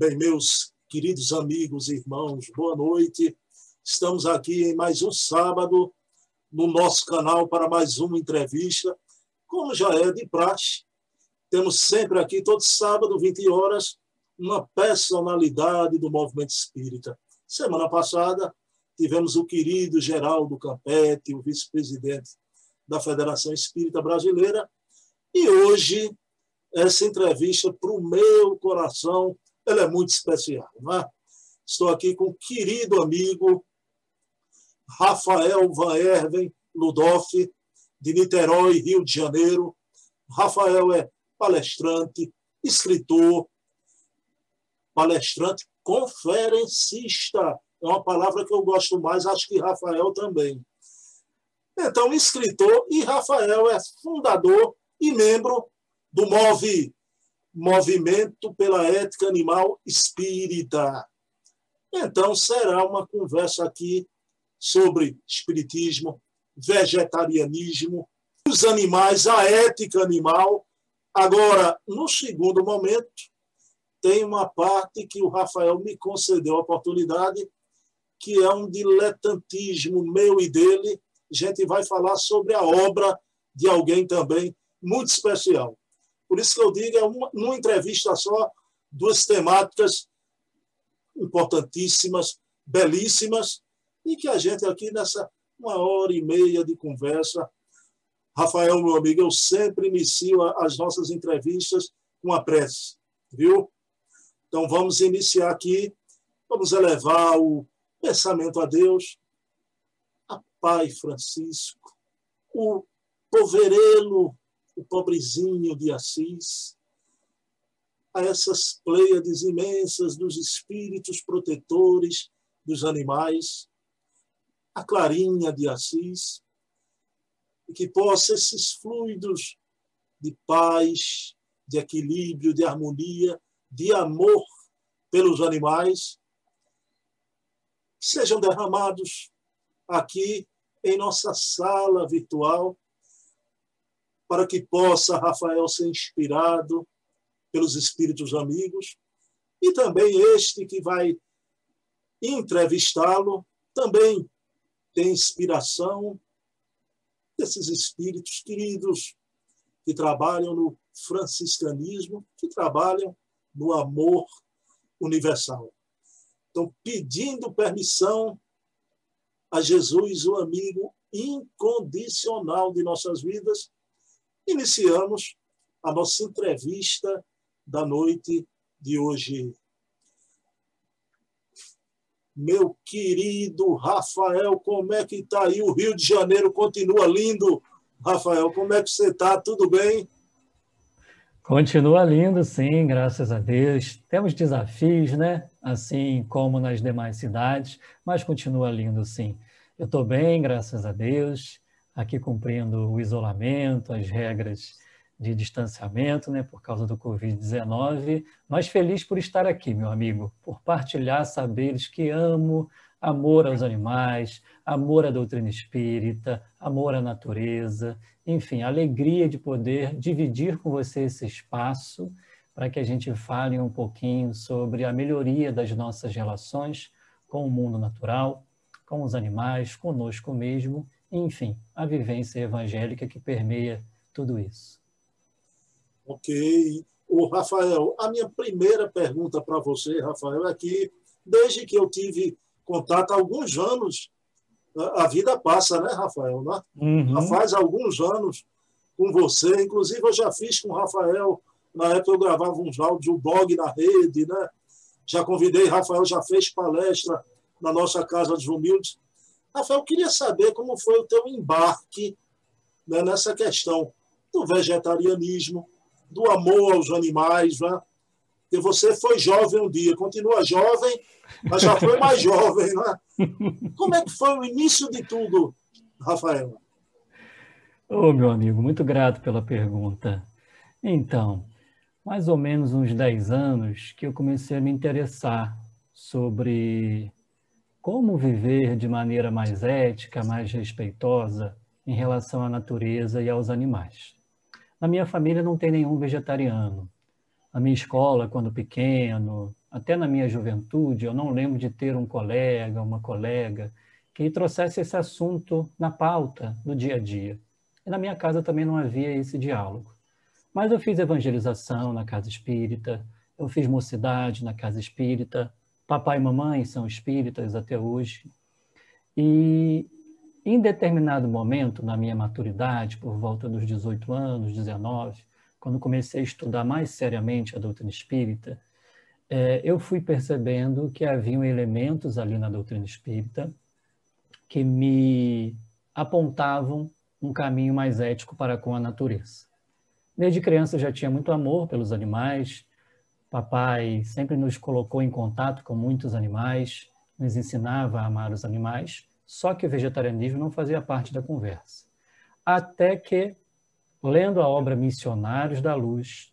Bem, meus queridos amigos e irmãos, boa noite. Estamos aqui em mais um sábado no nosso canal para mais uma entrevista. Como já é de praxe, temos sempre aqui, todo sábado, 20 horas, uma personalidade do movimento espírita. Semana passada, tivemos o querido Geraldo Campete, o vice-presidente da Federação Espírita Brasileira, e hoje essa entrevista para o meu coração, ela é muito especial. Não é? Estou aqui com o querido amigo Rafael Van Erven Ludoff, de Niterói, Rio de Janeiro. Rafael é palestrante, escritor, palestrante, conferencista. É uma palavra que eu gosto mais, acho que Rafael também. Então, escritor e Rafael é fundador e membro do MOVE, Movimento pela Ética Animal Espírita. Então, será uma conversa aqui sobre espiritismo, vegetarianismo, os animais, a ética animal. Agora, no segundo momento, tem uma parte que o Rafael me concedeu a oportunidade, que é um diletantismo meu e dele. A gente vai falar sobre a obra de alguém também muito especial. Por isso que eu digo, é uma, numa entrevista só, duas temáticas importantíssimas, belíssimas, e que a gente aqui nessa uma hora e meia de conversa. Rafael, meu amigo, eu sempre inicio as nossas entrevistas com a prece, viu? Então vamos iniciar aqui, vamos elevar o pensamento a Deus, a Pai Francisco, o poverelo o pobrezinho de Assis, a essas pleiades imensas dos espíritos protetores dos animais, a clarinha de Assis, e que possa esses fluidos de paz, de equilíbrio, de harmonia, de amor pelos animais, sejam derramados aqui em nossa sala virtual para que possa Rafael ser inspirado pelos espíritos amigos e também este que vai entrevistá-lo também tem inspiração desses espíritos queridos que trabalham no franciscanismo, que trabalham no amor universal. Então, pedindo permissão a Jesus, o amigo incondicional de nossas vidas, iniciamos a nossa entrevista da noite de hoje. Meu querido Rafael, como é que está aí? O Rio de Janeiro continua lindo. Rafael, como é que você está? Tudo bem? Continua lindo, sim, graças a Deus. Temos desafios, né? Assim como nas demais cidades, mas continua lindo, sim. Eu estou bem, graças a Deus aqui cumprindo o isolamento, as regras de distanciamento, né, por causa do Covid-19, mas feliz por estar aqui, meu amigo, por partilhar saberes que amo, amor aos animais, amor à doutrina espírita, amor à natureza, enfim, alegria de poder dividir com você esse espaço para que a gente fale um pouquinho sobre a melhoria das nossas relações com o mundo natural, com os animais, conosco mesmo enfim, a vivência evangélica que permeia tudo isso. Ok. O Rafael, a minha primeira pergunta para você, Rafael, é que desde que eu tive contato há alguns anos, a vida passa, né, Rafael? Né? Uhum. Já faz alguns anos com você, inclusive eu já fiz com o Rafael, na época eu gravava uns áudios, o blog na rede, né? Já convidei, Rafael já fez palestra na nossa Casa dos Humildes. Rafael, eu queria saber como foi o teu embarque né, nessa questão do vegetarianismo, do amor aos animais, né? Você foi jovem um dia, continua jovem, mas já foi mais jovem, né? Como é que foi o início de tudo, Rafael? Ô, oh, meu amigo, muito grato pela pergunta. Então, mais ou menos uns 10 anos que eu comecei a me interessar sobre como viver de maneira mais ética, mais respeitosa em relação à natureza e aos animais. Na minha família não tem nenhum vegetariano. Na minha escola, quando pequeno, até na minha juventude, eu não lembro de ter um colega, uma colega que trouxesse esse assunto na pauta do dia a dia. E na minha casa também não havia esse diálogo. Mas eu fiz evangelização na casa espírita, eu fiz mocidade na casa espírita, papai e mamãe são espíritas até hoje. E em determinado momento, na minha maturidade, por volta dos 18 anos, 19, quando comecei a estudar mais seriamente a doutrina espírita, é, eu fui percebendo que haviam elementos ali na doutrina espírita que me apontavam um caminho mais ético para com a natureza. Desde criança eu já tinha muito amor pelos animais. Papai sempre nos colocou em contato com muitos animais, nos ensinava a amar os animais, só que o vegetarianismo não fazia parte da conversa. Até que, lendo a obra Missionários da Luz,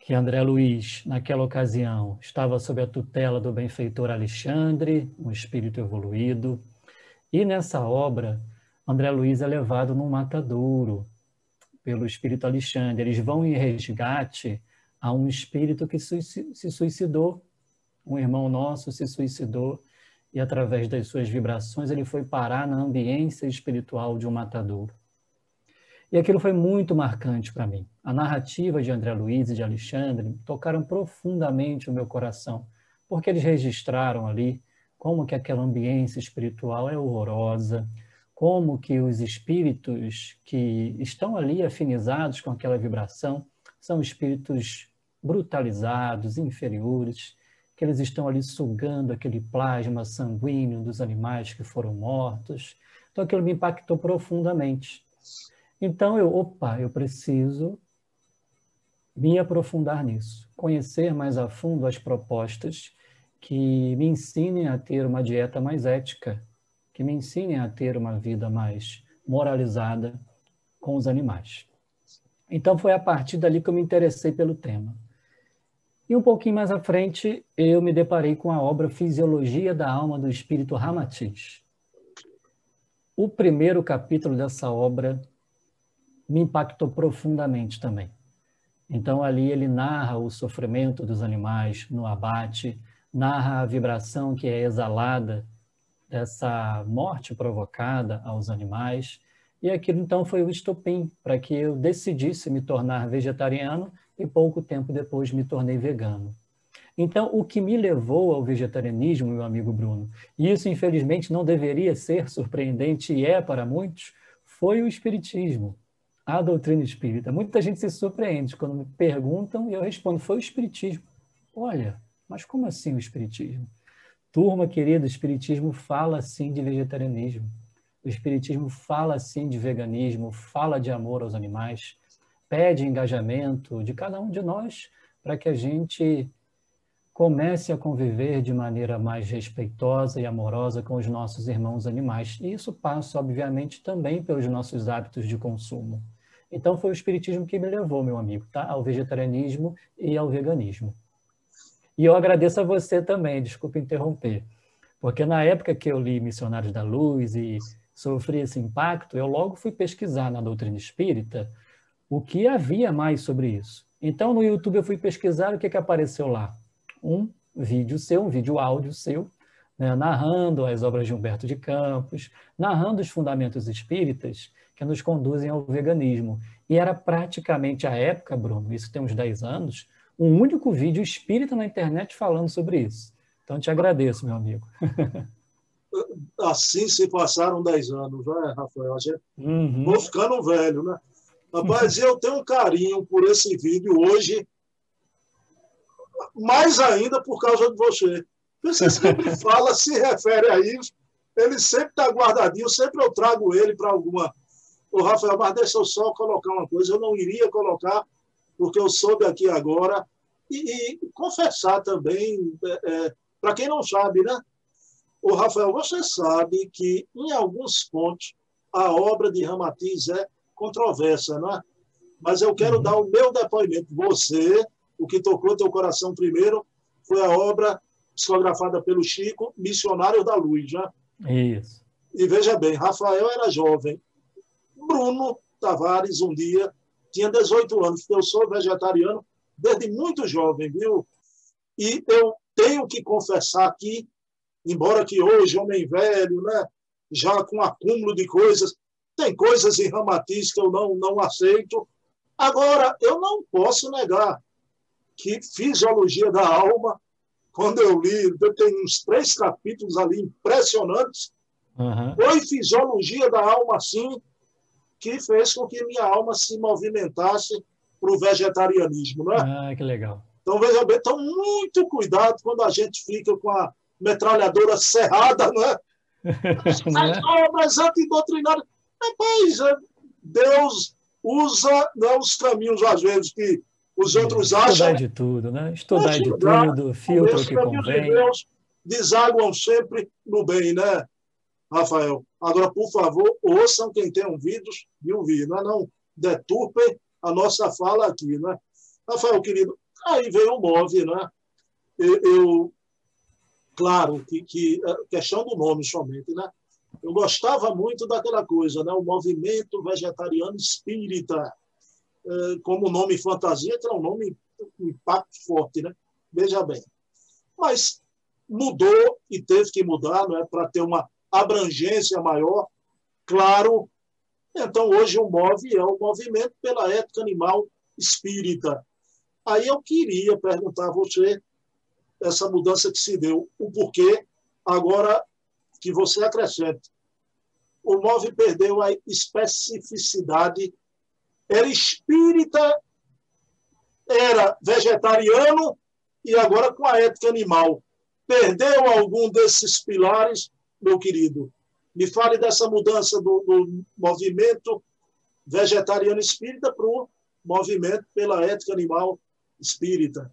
que André Luiz, naquela ocasião, estava sob a tutela do benfeitor Alexandre, um espírito evoluído, e nessa obra, André Luiz é levado num matadouro pelo espírito Alexandre. Eles vão em resgate a um espírito que se suicidou, um irmão nosso se suicidou, e através das suas vibrações ele foi parar na ambiência espiritual de um matadouro. E aquilo foi muito marcante para mim. A narrativa de André Luiz e de Alexandre tocaram profundamente o meu coração, porque eles registraram ali como que aquela ambiência espiritual é horrorosa, como que os espíritos que estão ali afinizados com aquela vibração são espíritos brutalizados, inferiores, que eles estão ali sugando aquele plasma sanguíneo dos animais que foram mortos. Então aquilo me impactou profundamente. Então eu, opa, eu preciso me aprofundar nisso, conhecer mais a fundo as propostas que me ensinem a ter uma dieta mais ética, que me ensinem a ter uma vida mais moralizada com os animais. Então foi a partir dali que eu me interessei pelo tema. E um pouquinho mais à frente, eu me deparei com a obra Fisiologia da Alma do Espírito Ramatiz. O primeiro capítulo dessa obra me impactou profundamente também. Então, ali ele narra o sofrimento dos animais no abate, narra a vibração que é exalada dessa morte provocada aos animais. E aquilo então foi o estopim para que eu decidisse me tornar vegetariano e pouco tempo depois me tornei vegano. Então, o que me levou ao vegetarianismo, meu amigo Bruno, e isso infelizmente não deveria ser surpreendente e é para muitos, foi o espiritismo a doutrina espírita. Muita gente se surpreende quando me perguntam e eu respondo: foi o espiritismo. Olha, mas como assim o espiritismo? Turma querida, o espiritismo fala sim de vegetarianismo. O espiritismo fala sim de veganismo, fala de amor aos animais, pede engajamento de cada um de nós para que a gente comece a conviver de maneira mais respeitosa e amorosa com os nossos irmãos animais. E isso passa, obviamente, também pelos nossos hábitos de consumo. Então foi o espiritismo que me levou, meu amigo, tá? ao vegetarianismo e ao veganismo. E eu agradeço a você também, desculpe interromper, porque na época que eu li Missionários da Luz e sofri esse impacto, eu logo fui pesquisar na doutrina espírita o que havia mais sobre isso. Então no YouTube eu fui pesquisar o que, que apareceu lá. Um vídeo seu, um vídeo áudio seu, né, narrando as obras de Humberto de Campos, narrando os fundamentos espíritas, que nos conduzem ao veganismo. E era praticamente a época, Bruno, isso tem uns 10 anos, um único vídeo espírita na internet falando sobre isso. Então, te agradeço, meu amigo. assim se passaram 10 anos, né, Rafael? Uhum. Vou ficando velho, né? Rapaz, eu tenho um carinho por esse vídeo hoje, mais ainda por causa de você. Você sempre fala, se refere a isso, ele sempre está guardadinho, sempre eu trago ele para alguma o Rafael, mas deixa eu só colocar uma coisa, eu não iria colocar, porque eu soube aqui agora, e, e confessar também, é, é, para quem não sabe, né? O Rafael, você sabe que, em alguns pontos, a obra de Ramatiz é controversa, não é? Mas eu quero uhum. dar o meu depoimento. Você, o que tocou teu coração primeiro, foi a obra psicografada pelo Chico, Missionário da Luz, já. Isso. E veja bem, Rafael era jovem, Bruno Tavares, um dia, tinha 18 anos, eu sou vegetariano desde muito jovem, viu, E eu tenho que confessar aqui, embora que hoje, homem velho, né, já com acúmulo de coisas, tem coisas em Ramatiz que eu não, não aceito. Agora, eu não posso negar que Fisiologia da Alma, quando eu li, eu tenho uns três capítulos ali impressionantes, uhum. foi Fisiologia da Alma, sim, que fez com que minha alma se movimentasse para o vegetarianismo. Né? Ah, que legal. Então, veja bem, então, muito cuidado quando a gente fica com a metralhadora cerrada, né? As obras antidoutrinárias. Rapaz, é, Deus usa né, os caminhos, às vezes, que os outros acham. Estudar de tudo, né? Estudar de tudo, filtro que convém. De Deus desaguam sempre no bem, né, Rafael? Agora, por favor, ouçam quem tem ouvidos de ouvir, não é não deturpem a nossa fala aqui, né? Rafael, querido, aí vem o MOVE, né? Eu, eu claro que, que questão do nome somente, né? Eu gostava muito daquela coisa, né? O movimento vegetariano espírita, é, como nome fantasia, que é um nome um impacto forte, né? Veja bem. Mas mudou e teve que mudar, não é, para ter uma abrangência maior. Claro. Então hoje o MOVE é o movimento pela ética animal espírita. Aí eu queria perguntar a você essa mudança que se deu, o porquê. Agora que você acrescente. O MOVE perdeu a especificidade. Era espírita, era vegetariano e agora com a ética animal. Perdeu algum desses pilares, meu querido? Me fale dessa mudança do, do movimento vegetariano espírita para o movimento pela ética animal espírita.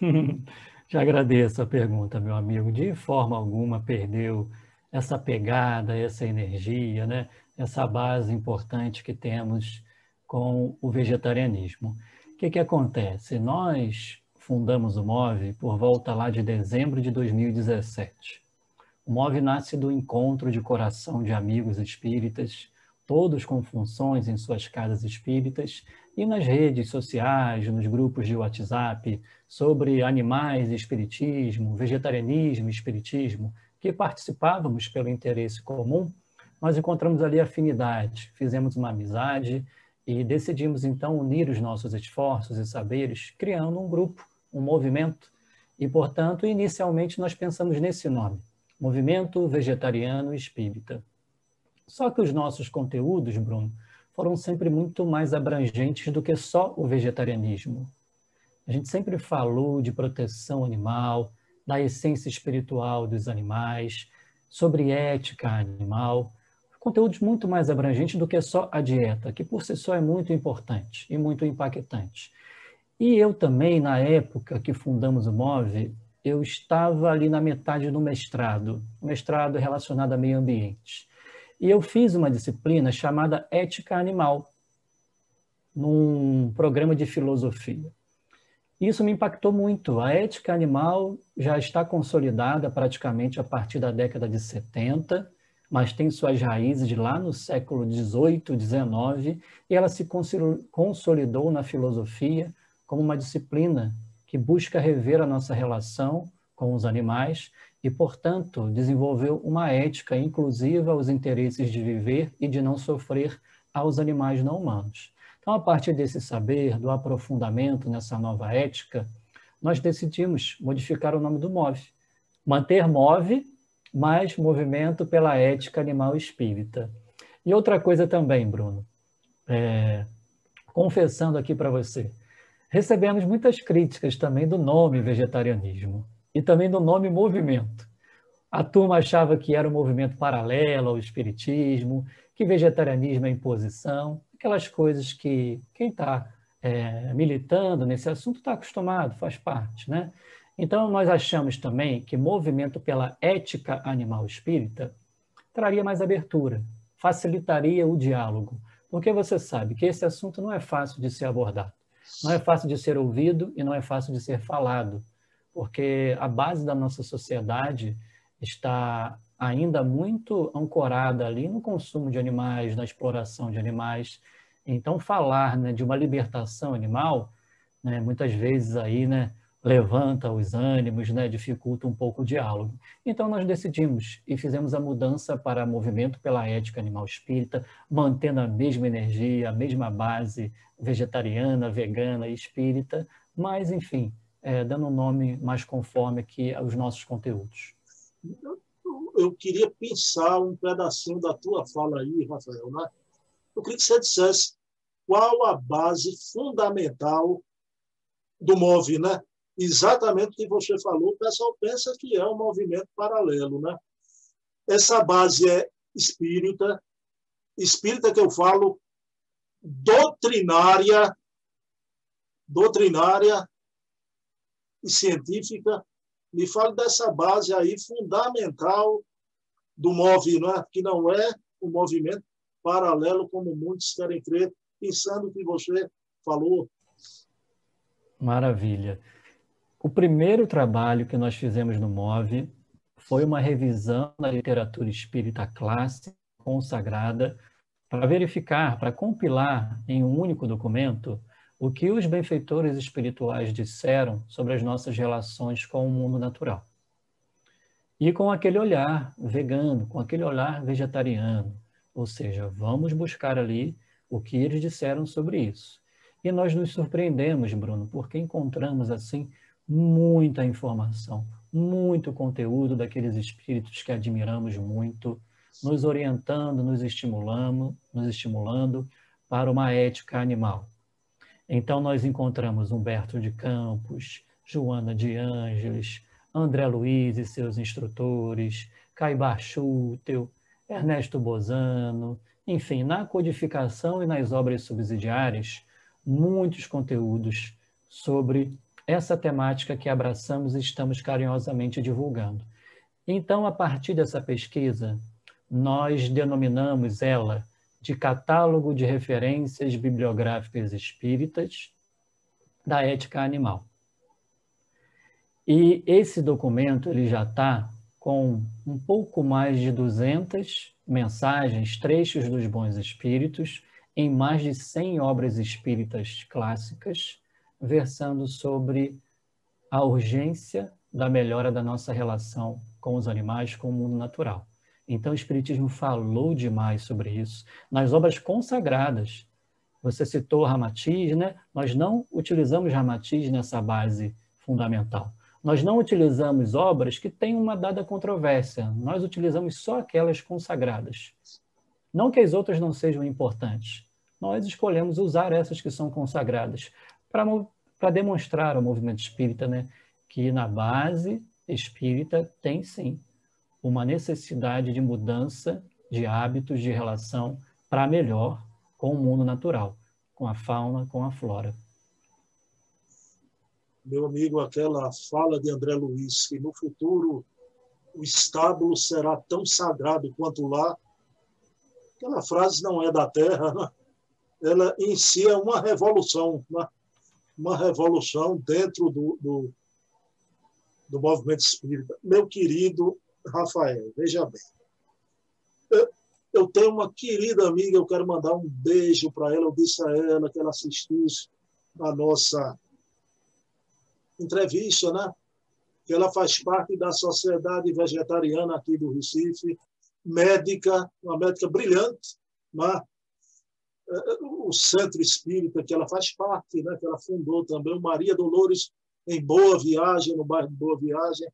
Já agradeço a pergunta, meu amigo. De forma alguma perdeu essa pegada, essa energia, né? essa base importante que temos com o vegetarianismo. O que, que acontece? Nós fundamos o MOVE por volta lá de dezembro de 2017. O MOVE nasce do encontro de coração de amigos espíritas, todos com funções em suas casas espíritas, e nas redes sociais, nos grupos de WhatsApp, sobre animais e espiritismo, vegetarianismo e espiritismo, que participávamos pelo interesse comum, nós encontramos ali afinidade, fizemos uma amizade e decidimos então unir os nossos esforços e saberes, criando um grupo, um movimento. E, portanto, inicialmente nós pensamos nesse nome, Movimento Vegetariano Espírita. Só que os nossos conteúdos, Bruno, foram sempre muito mais abrangentes do que só o vegetarianismo. A gente sempre falou de proteção animal, da essência espiritual dos animais, sobre ética animal, conteúdos muito mais abrangentes do que só a dieta, que por si só é muito importante e muito impactante. E eu também, na época que fundamos o MOVE, eu estava ali na metade do mestrado, mestrado relacionado a meio ambiente. E eu fiz uma disciplina chamada Ética Animal, num programa de filosofia. Isso me impactou muito. A ética animal já está consolidada praticamente a partir da década de 70, mas tem suas raízes de lá no século 18, 19, e ela se consolidou na filosofia como uma disciplina que busca rever a nossa relação com os animais e, portanto, desenvolveu uma ética inclusiva aos interesses de viver e de não sofrer aos animais não humanos. Então, a partir desse saber, do aprofundamento nessa nova ética, nós decidimos modificar o nome do MOVE. Manter MOVE, mais movimento pela ética animal espírita. E outra coisa também, Bruno, é, confessando aqui para você, recebemos muitas críticas também do nome vegetarianismo e também do nome movimento. A turma achava que era um movimento paralelo ao espiritismo, que vegetarianismo é imposição, aquelas coisas que quem está é, militando nesse assunto está acostumado, faz parte, né? Então, nós achamos também que movimento pela ética animal espírita traria mais abertura, facilitaria o diálogo, porque você sabe que esse assunto não é fácil de ser abordado, não é fácil de ser ouvido e não é fácil de ser falado porque a base da nossa sociedade está ainda muito ancorada ali no consumo de animais, na exploração de animais. Então, falar né, de uma libertação animal, né, muitas vezes aí, né, levanta os ânimos, né, dificulta um pouco o diálogo. Então nós decidimos e fizemos a mudança para movimento pela ética animal espírita, mantendo a mesma energia, a mesma base vegetariana, vegana e espírita, mas enfim, é, dando um nome mais conforme aqui aos nossos conteúdos. Eu queria pensar um pedacinho da tua fala aí, Rafael. Né? Eu queria que você dissesse qual a base fundamental do MOVE, né? Exatamente o que você falou, o pessoal pensa que é um movimento paralelo, né? Essa base é espírita, espírita que eu falo doutrinária, doutrinária e científica. Me fale dessa base aí fundamental do MOVE, não é? que não é um movimento paralelo, como muitos querem crer, pensando que você falou. Maravilha. O primeiro trabalho que nós fizemos no MOVE foi uma revisão da literatura espírita clássica consagrada para verificar, para compilar em um único documento o que os benfeitores espirituais disseram sobre as nossas relações com o mundo natural. E com aquele olhar vegano, com aquele olhar vegetariano, ou seja, vamos buscar ali o que eles disseram sobre isso. E nós nos surpreendemos, Bruno, porque encontramos assim muita informação, muito conteúdo daqueles espíritos que admiramos muito, nos orientando, nos estimulando, nos estimulando para uma ética animal. Então, nós encontramos Humberto de Campos, Joana de Ângeles, André Luiz e seus instrutores, Caibar Schutel, Ernesto Bozano, enfim, na codificação e nas obras subsidiárias, muitos conteúdos sobre essa temática que abraçamos e estamos carinhosamente divulgando. Então, a partir dessa pesquisa, nós denominamos ela de Catálogo de Referências Bibliográficas Espíritas da Ética Animal. E esse documento ele já está com um pouco mais de 200 mensagens, trechos dos bons espíritos, em mais de 100 obras espíritas clássicas, versando sobre a urgência da melhora da nossa relação com os animais, com o mundo natural. Então, o Espiritismo falou demais sobre isso. Nas obras consagradas, você citou Ramatiz, né? Nós não utilizamos Ramatiz nessa base fundamental. Nós não utilizamos obras que têm uma dada controvérsia. Nós utilizamos só aquelas consagradas. Não que as outras não sejam importantes. Nós escolhemos usar essas que são consagradas para demonstrar ao movimento espírita né, que na base espírita tem sim uma necessidade de mudança de hábitos de relação para melhor com o mundo natural, com a fauna, com a flora. Meu amigo, aquela fala de André Luiz, que no futuro o estábulo será tão sagrado quanto lá, aquela frase não é da terra, né? ela em si é uma revolução, né? uma revolução dentro do, do, do movimento espírita. Meu querido Rafael, veja bem. Eu, eu tenho uma querida amiga, eu quero mandar um beijo para ela. Eu disse a ela que ela assistisse a nossa entrevista, né? Que ela faz parte da Sociedade Vegetariana aqui do Recife, médica, uma médica brilhante, né? o Centro Espírita, que ela faz parte, né? que ela fundou também, Maria Dolores em Boa Viagem, no bairro de Boa Viagem.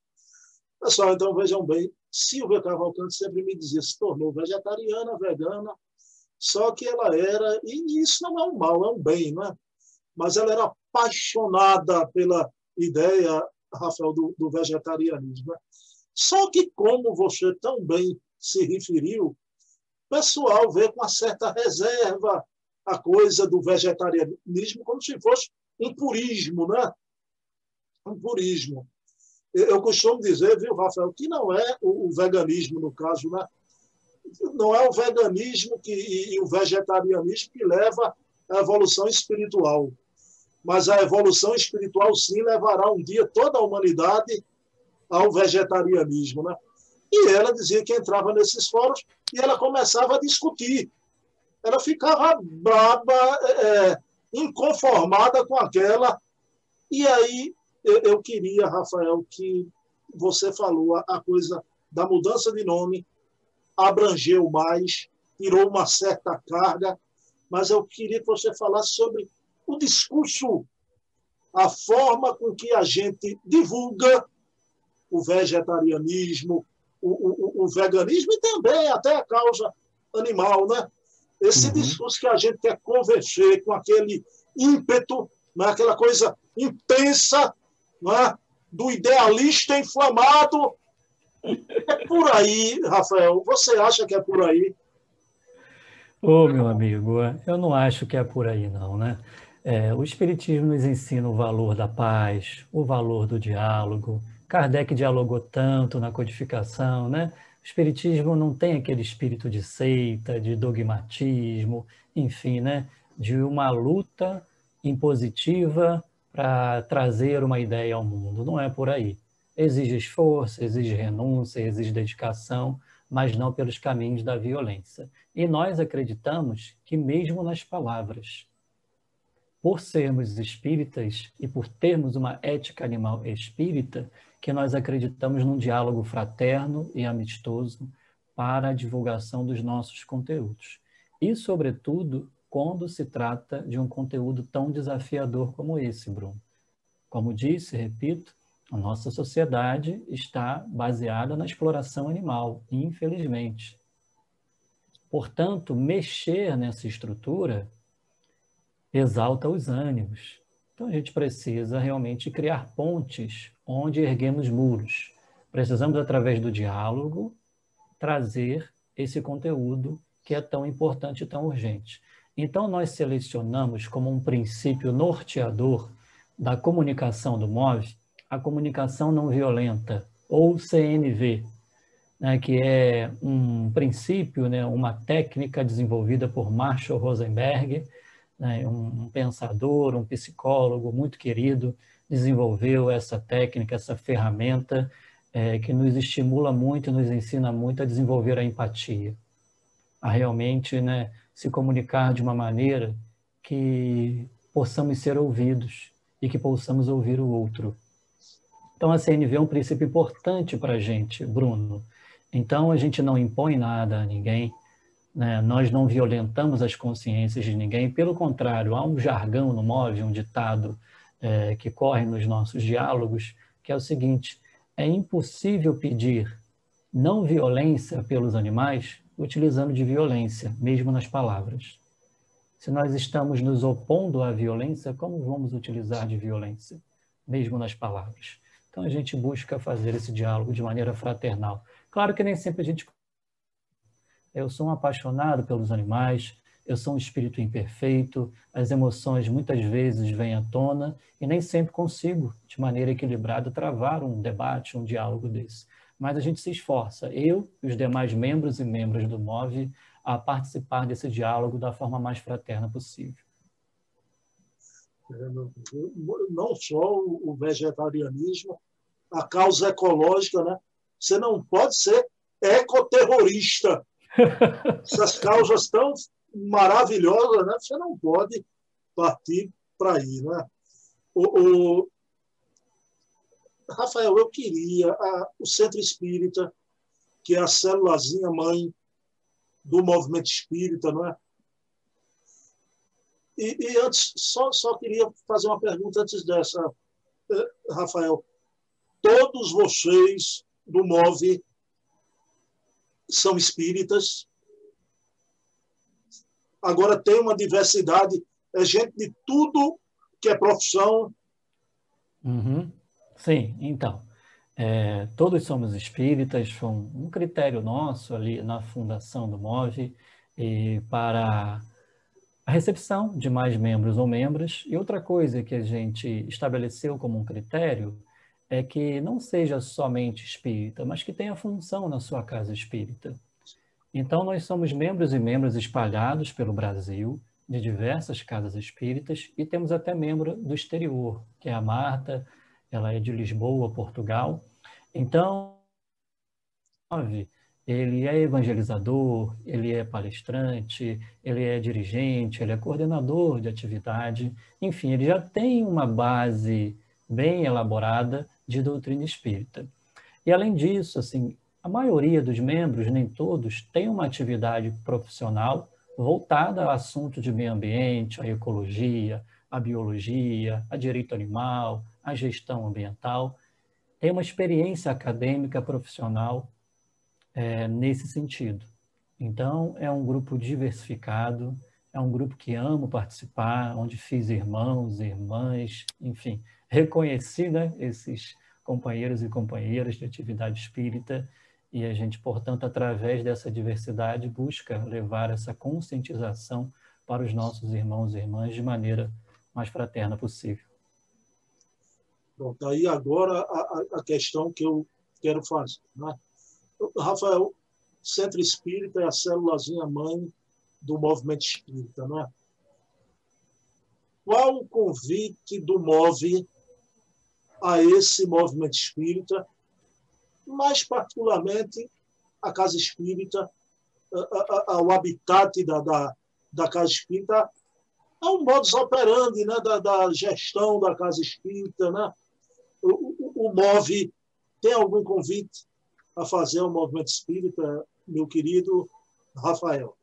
Pessoal, então vejam bem, Silvia Cavalcante sempre me dizia, se tornou vegetariana, vegana, só que ela era, e isso não é um mal, é um bem, não é? Mas ela era apaixonada pela ideia, Rafael, do, do vegetarianismo. Né? Só que, como você também se referiu, o pessoal vê com uma certa reserva a coisa do vegetarianismo como se fosse um purismo, né? Um purismo eu costumo dizer, viu, Rafael, que não é o, veganismo, no caso, né? não é o veganismo que, e, o vegetarianismo que leva à evolução espiritual. Mas a evolução espiritual, sim, levará um dia toda a humanidade ao vegetarianismo. Né? E ela dizia que entrava nesses fóruns e ela começava a discutir. Ela ficava braba, é, inconformada com aquela. E aí eu, eu queria, Rafael, que você falou a, a coisa da mudança de nome, abrangeu mais, tirou uma certa carga, mas eu queria que você falasse sobre o discurso, a forma com que a gente divulga o vegetarianismo, o, o, o veganismo e também até a causa animal, né? Esse uhum. discurso que a gente quer convencer com aquele ímpeto, né? aquela coisa intensa, né? do idealista inflamado. É por aí, Rafael. Você acha que é por aí? Ô, oh, meu amigo, eu não acho que é por aí, não, né? É, o Espiritismo nos ensina o valor da paz, o valor do diálogo. Kardec dialogou tanto na codificação, né? O Espiritismo não tem aquele espírito de seita, de dogmatismo, enfim, né? De uma luta impositiva para trazer uma ideia ao mundo. Não é por aí. Exige esforço, exige renúncia, exige dedicação, mas não pelos caminhos da violência. E nós acreditamos que, mesmo nas palavras, por sermos espíritas e por termos uma ética animal espírita, que nós acreditamos num diálogo fraterno e amistoso para a divulgação dos nossos conteúdos. E, sobretudo, quando se trata de um conteúdo tão desafiador como esse, Bruno. Como disse, repito, a nossa sociedade está baseada na exploração animal, infelizmente. Portanto, mexer nessa estrutura exalta os ânimos. Então, a gente precisa realmente criar pontes onde erguemos muros. Precisamos, através do diálogo, trazer esse conteúdo que é tão importante e tão urgente. Então, nós selecionamos como um princípio norteador da comunicação do MOV a comunicação não violenta, ou CNV, né, que é um princípio, né, uma técnica desenvolvida por Marshall Rosenberg, né, um pensador, um psicólogo muito querido, desenvolveu essa técnica, essa ferramenta é, que nos estimula muito, nos ensina muito a desenvolver a empatia, a realmente né, se comunicar de uma maneira que possamos ser ouvidos e que possamos ouvir o outro. Então, a CNV é um princípio importante para a gente, Bruno. Então, a gente não impõe nada a ninguém, né? nós não violentamos as consciências de ninguém, pelo contrário, há um jargão no MOV, um ditado é, que corre nos nossos diálogos, que é o seguinte: é impossível pedir não violência pelos animais utilizando de violência, mesmo nas palavras. Se nós estamos nos opondo à violência, como vamos utilizar de violência, mesmo nas palavras? Então a gente busca fazer esse diálogo de maneira fraternal. Claro que nem sempre a gente. Eu sou um apaixonado pelos animais, eu sou um espírito imperfeito, as emoções muitas vezes vêm à tona e nem sempre consigo, de maneira equilibrada, travar um debate, um diálogo desse mas a gente se esforça, eu e os demais membros e membros do MOVE, a participar desse diálogo da forma mais fraterna possível. Não só o vegetarianismo, a causa ecológica, né? Você não pode ser ecoterrorista. Essas causas tão maravilhosas, né? Você não pode partir para aí, né? O, o, Rafael, eu queria a, o Centro Espírita, que é a célulazinha mãe do movimento espírita, não é? E, e, antes, só, só queria fazer uma pergunta antes dessa, eh, Rafael. Todos vocês do MOVE são espíritas. Agora tem uma diversidade, é gente de tudo que é profissão. Uhum. Sim, então, é, todos somos espíritas, foi um, um, critério nosso ali na fundação do MOVE e para a recepção de mais membros ou membros. E outra coisa que a gente estabeleceu como um critério é que não seja somente espírita, mas que tenha função na sua casa espírita. Então, nós somos membros e membros espalhados pelo Brasil, de diversas casas espíritas, e temos até membro do exterior, que é a Marta, ela é de Lisboa, Portugal. Então, ele é evangelizador, ele é palestrante, ele é dirigente, ele é coordenador de atividade, enfim, ele já tem uma base bem elaborada de doutrina espírita. E além disso, assim, a maioria dos membros, nem todos, tem uma atividade profissional voltada ao assunto de meio ambiente, a ecologia, a biologia, a direito animal, a gestão ambiental. Tem uma experiência acadêmica profissional é, nesse sentido. Então, é um grupo diversificado, é um grupo que amo participar, onde fiz irmãos, irmãs, enfim, reconheci né, esses companheiros e companheiras de atividade espírita e a gente, portanto, através dessa diversidade, busca levar essa conscientização para os nossos irmãos e irmãs de maneira mais fraterna possível. Pronto, aí agora a, a questão que eu quero fazer. Né? Rafael, Centro Espírita é a célulazinha mãe do movimento espírita, não é? Qual o convite do MOVE a esse movimento espírita, mais particularmente a Casa Espírita, ao habitat da, da, da Casa Espírita, é um modus operandi né, da, da gestão da Casa Espírita. Né? O, o, o MOVE tem algum convite a fazer ao movimento espírita, meu querido Rafael?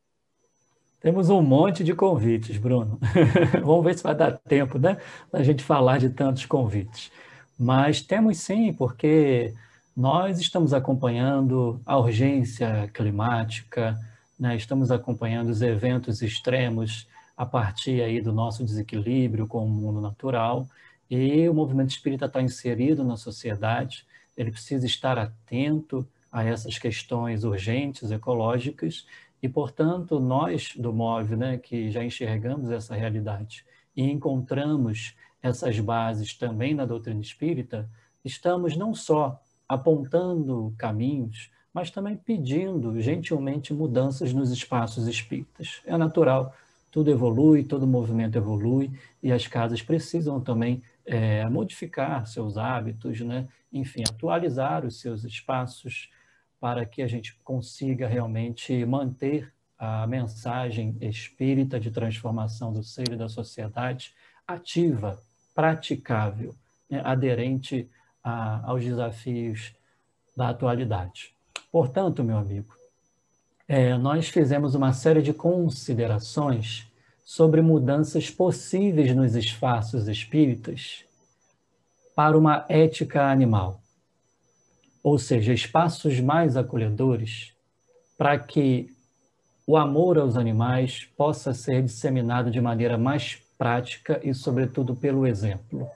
Temos um monte de convites, Bruno. Vamos ver se vai dar tempo, né? Da gente falar de tantos convites. Mas temos sim, porque nós estamos acompanhando a urgência climática, né? estamos acompanhando os eventos extremos a partir aí do nosso desequilíbrio com o mundo natural, e o movimento espírita está inserido na sociedade, ele precisa estar atento a essas questões urgentes, ecológicas, e, portanto, nós do MOVE, né, que já enxergamos essa realidade e encontramos essas bases também na doutrina espírita, estamos não só apontando caminhos, mas também pedindo gentilmente mudanças nos espaços espíritas. É natural, tudo evolui, todo movimento evolui e as casas precisam também é, modificar seus hábitos, né? enfim, atualizar os seus espaços, para que a gente consiga realmente manter a mensagem espírita de transformação do ser e da sociedade ativa, praticável, né, aderente a, aos desafios da atualidade. Portanto, meu amigo, é, nós fizemos uma série de considerações sobre mudanças possíveis nos espaços espíritas para uma ética animal ou seja, espaços mais acolhedores, para que o amor aos animais possa ser disseminado de maneira mais prática e, sobretudo, pelo exemplo.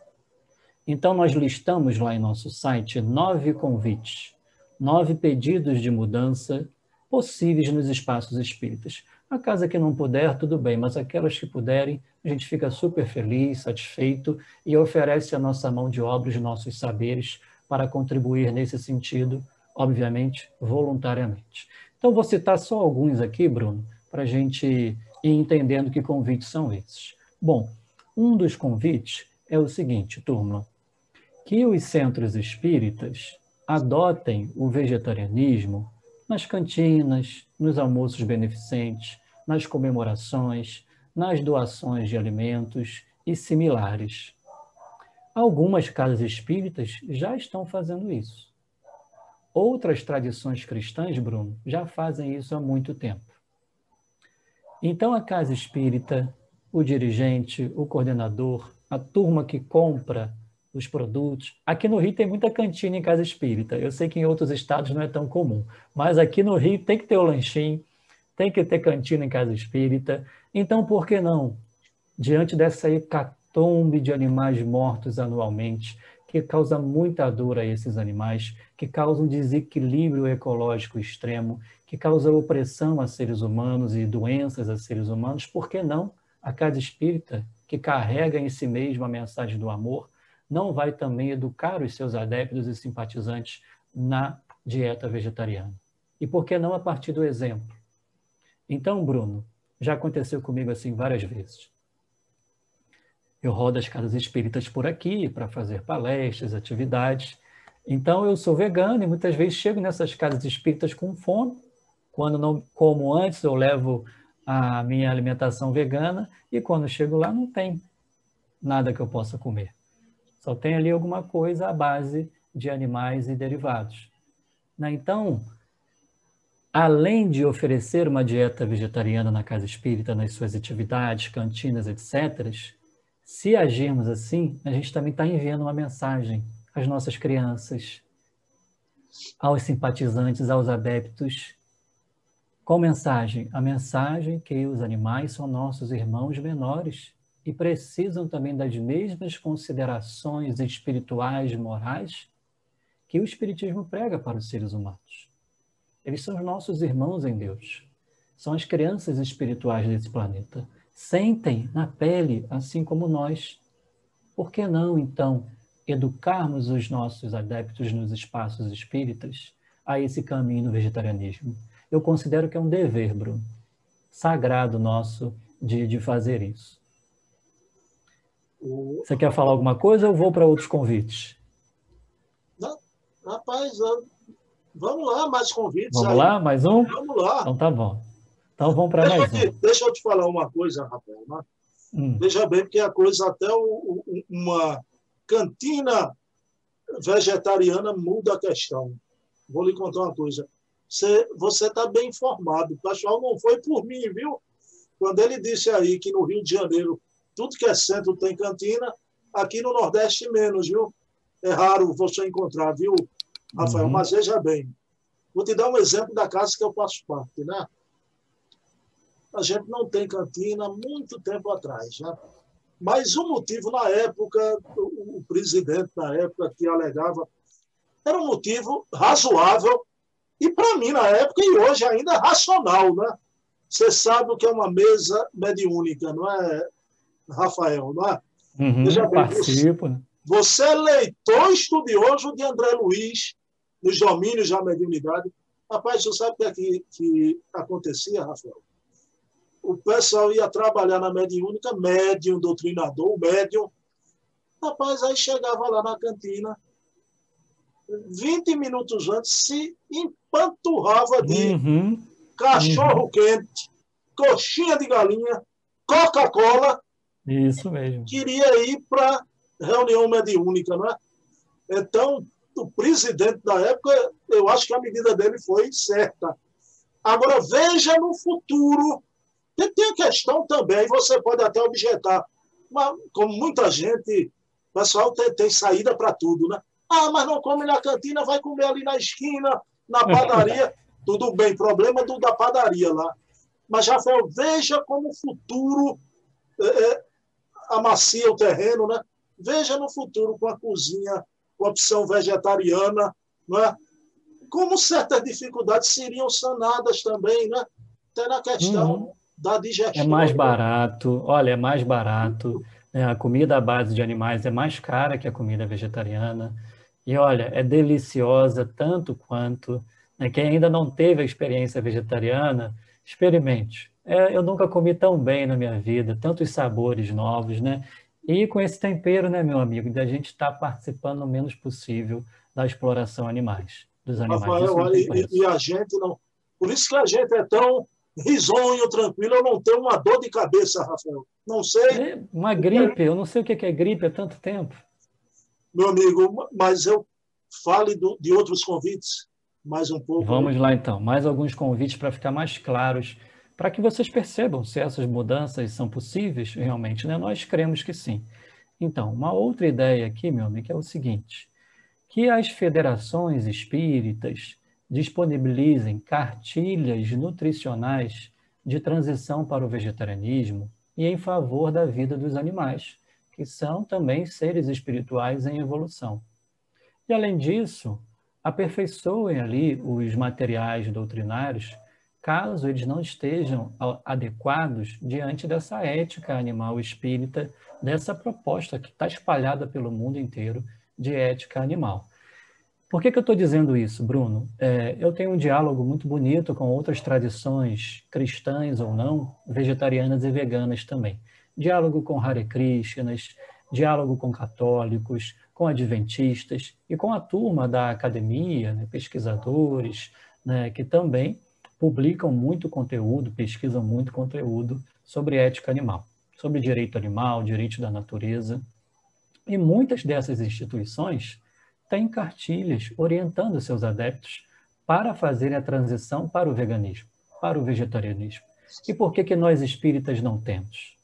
Então, nós listamos lá em nosso site nove convites, nove pedidos de mudança possíveis nos espaços espíritas. A casa que não puder, tudo bem, mas aquelas que puderem, a gente fica super feliz, satisfeito e oferece a nossa mão de obra, os nossos saberes para contribuir nesse sentido, obviamente, voluntariamente. Então, vou citar só alguns aqui, Bruno, para a gente ir entendendo que convites são esses. Bom, um dos convites é o seguinte, turma, que os centros espíritas adotem o vegetarianismo nas cantinas, nos almoços beneficentes, nas comemorações, nas doações de alimentos e similares. Algumas casas espíritas já estão fazendo isso. Outras tradições cristãs, Bruno, já fazem isso há muito tempo. Então, a casa espírita, o dirigente, o coordenador, a turma que compra os produtos. Aqui no Rio tem muita cantina em casa espírita. Eu sei que em outros estados não é tão comum, mas aqui no Rio tem que ter o lanchinho, tem que ter cantina em casa espírita. Então, por que não? Diante dessa tombe de animais mortos anualmente, que causa muita dor a esses animais, que causa um desequilíbrio ecológico extremo, que causa opressão a seres humanos e doenças a seres humanos, por que não a casa espírita, que carrega em si mesma a mensagem do amor, não vai também educar os seus adeptos e simpatizantes na dieta vegetariana? E por que não a partir do exemplo? Então, Bruno, já aconteceu comigo assim várias vezes. Eu rodo as casas espíritas por aqui para fazer palestras, atividades. Então, eu sou vegano e muitas vezes chego nessas casas espíritas com fome. Quando não como antes, eu levo a minha alimentação vegana e quando chego lá não tem nada que eu possa comer. Só tem ali alguma coisa à base de animais e derivados. Né? Então, além de oferecer uma dieta vegetariana na casa espírita, nas suas atividades, cantinas, etc., se agirmos assim, a gente também está enviando uma mensagem às nossas crianças, aos simpatizantes, aos adeptos. Qual mensagem? A mensagem que os animais são nossos irmãos menores e precisam também das mesmas considerações espirituais, morais, que o Espiritismo prega para os seres humanos. Eles são os nossos irmãos em Deus. São as crianças espirituais desse planeta. Sentem na pele, assim como nós. Por que não, então, educarmos os nossos adeptos nos espaços espíritas a esse caminho do vegetarianismo? Eu considero que é um dever, Bruno, sagrado nosso de, de fazer isso. Você quer falar alguma coisa ou vou para outros convites? Não, rapaz, vamos lá, mais convites. Vamos aí. lá, mais um? Vamos lá. Então tá bom. Então vamos para mais te, um. Deixa eu te falar uma coisa, Rafael. Né? Hum. Veja bem, porque a coisa, até o, o, uma cantina vegetariana muda a questão. Vou lhe contar uma coisa. Você está bem informado. O pessoal não foi por mim, viu? Quando ele disse aí que no Rio de Janeiro tudo que é centro tem cantina, aqui no Nordeste menos, viu? É raro você encontrar, viu, Rafael? Uhum. Mas veja bem, vou te dar um exemplo da casa que eu faço parte, né? A gente não tem cantina muito tempo atrás, né? Mas o motivo, na época, o, o presidente, na época, que alegava, era um motivo razoável e, para mim, na época, e hoje ainda racional, né? Você sabe o que é uma mesa mediúnica, não é, Rafael, não é? Uhum, Veja bem, participo. Você, você é leitor estudioso de André Luiz, nos domínios da mediunidade. Rapaz, você sabe o que, é que, que acontecia, Rafael? O pessoal ia trabalhar na mediúnica, médium, doutrinador, médium. Rapaz, aí chegava lá na cantina, 20 minutos antes, se empanturrava de uhum. cachorro uhum. quente, coxinha de galinha, Coca-Cola isso mesmo. Queria ir para reunião mediúnica, não é? Então, o presidente da época, eu acho que a medida dele foi certa. Agora, veja no futuro. E tem a questão também, você pode até objetar, mas, como muita gente, o pessoal tem, tem saída para tudo, né? Ah, mas não come na cantina, vai comer ali na esquina, na padaria. Tudo bem, problema do da padaria lá. Mas, Rafael, veja como o futuro é, é amacia o terreno, né? Veja no futuro com a cozinha, opção vegetariana, não é? Como certas dificuldades seriam sanadas também, né? Até na questão uhum. da digestão. É mais barato, olha, é mais barato. Né? A comida à base de animais é mais cara que a comida vegetariana. E olha, é deliciosa tanto quanto. Né? Quem ainda não teve a experiência vegetariana, experimente. É, eu nunca comi tão bem na minha vida, tantos sabores novos, né? E com esse tempero, né, meu amigo, da gente estar tá participando o menos possível da exploração animais, dos animais. Rafael, e, e, a gente não. Por isso que a gente é tão risonho, tranquilo. Eu não tenho uma dor de cabeça, Rafael. Não sei. É uma gripe, eu não sei o que é gripe há tanto tempo. Meu amigo, mas eu fale do, de outros convites mais um pouco. Vamos lá então, mais alguns convites para ficar mais claros para que vocês percebam se essas mudanças são possíveis realmente. Né? Nós cremos que sim. Então, uma outra ideia aqui, meu amigo, é o seguinte: que as federações espíritas disponibilizem cartilhas nutricionais de transição para o vegetarianismo e em favor da vida dos animais, que são também seres espirituais em evolução. E, além disso, aperfeiçoem ali os materiais doutrinários caso eles não estejam adequados diante dessa ética animal espírita, dessa proposta que está espalhada pelo mundo inteiro de ética animal. Por que, que eu estou dizendo isso, Bruno? É, eu tenho um diálogo muito bonito com outras tradições cristãs ou não, vegetarianas e veganas também. Diálogo com Hare Krishnas, diálogo com católicos, com adventistas e com a turma da academia, né, pesquisadores, né, que também publicam muito conteúdo, pesquisam muito conteúdo sobre ética animal, sobre direito animal, direito da natureza. E muitas dessas instituições têm cartilhas orientando seus adeptos para fazerem a transição para o veganismo, para o vegetarianismo. E por que, que nós espíritas não temos?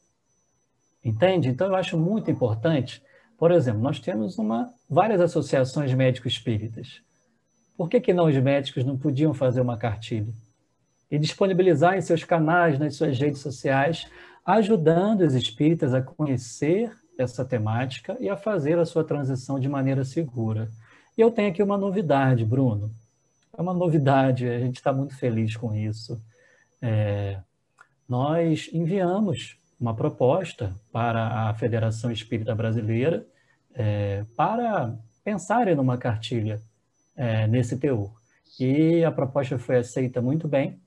Entende? Então, eu acho muito importante. Por exemplo, nós temos uma, várias associações médico-espíritas. Por que, que não os médicos não podiam fazer uma cartilha? E disponibilizar em seus canais, nas suas redes sociais, ajudando os espíritas a conhecer essa temática e a fazer a sua transição de maneira segura. E eu tenho aqui uma novidade, Bruno. É uma novidade, a gente está muito feliz com isso. É, nós enviamos uma proposta para a Federação Espírita Brasileira é, para pensarem numa cartilha é, nesse teor. E a proposta foi aceita muito bem,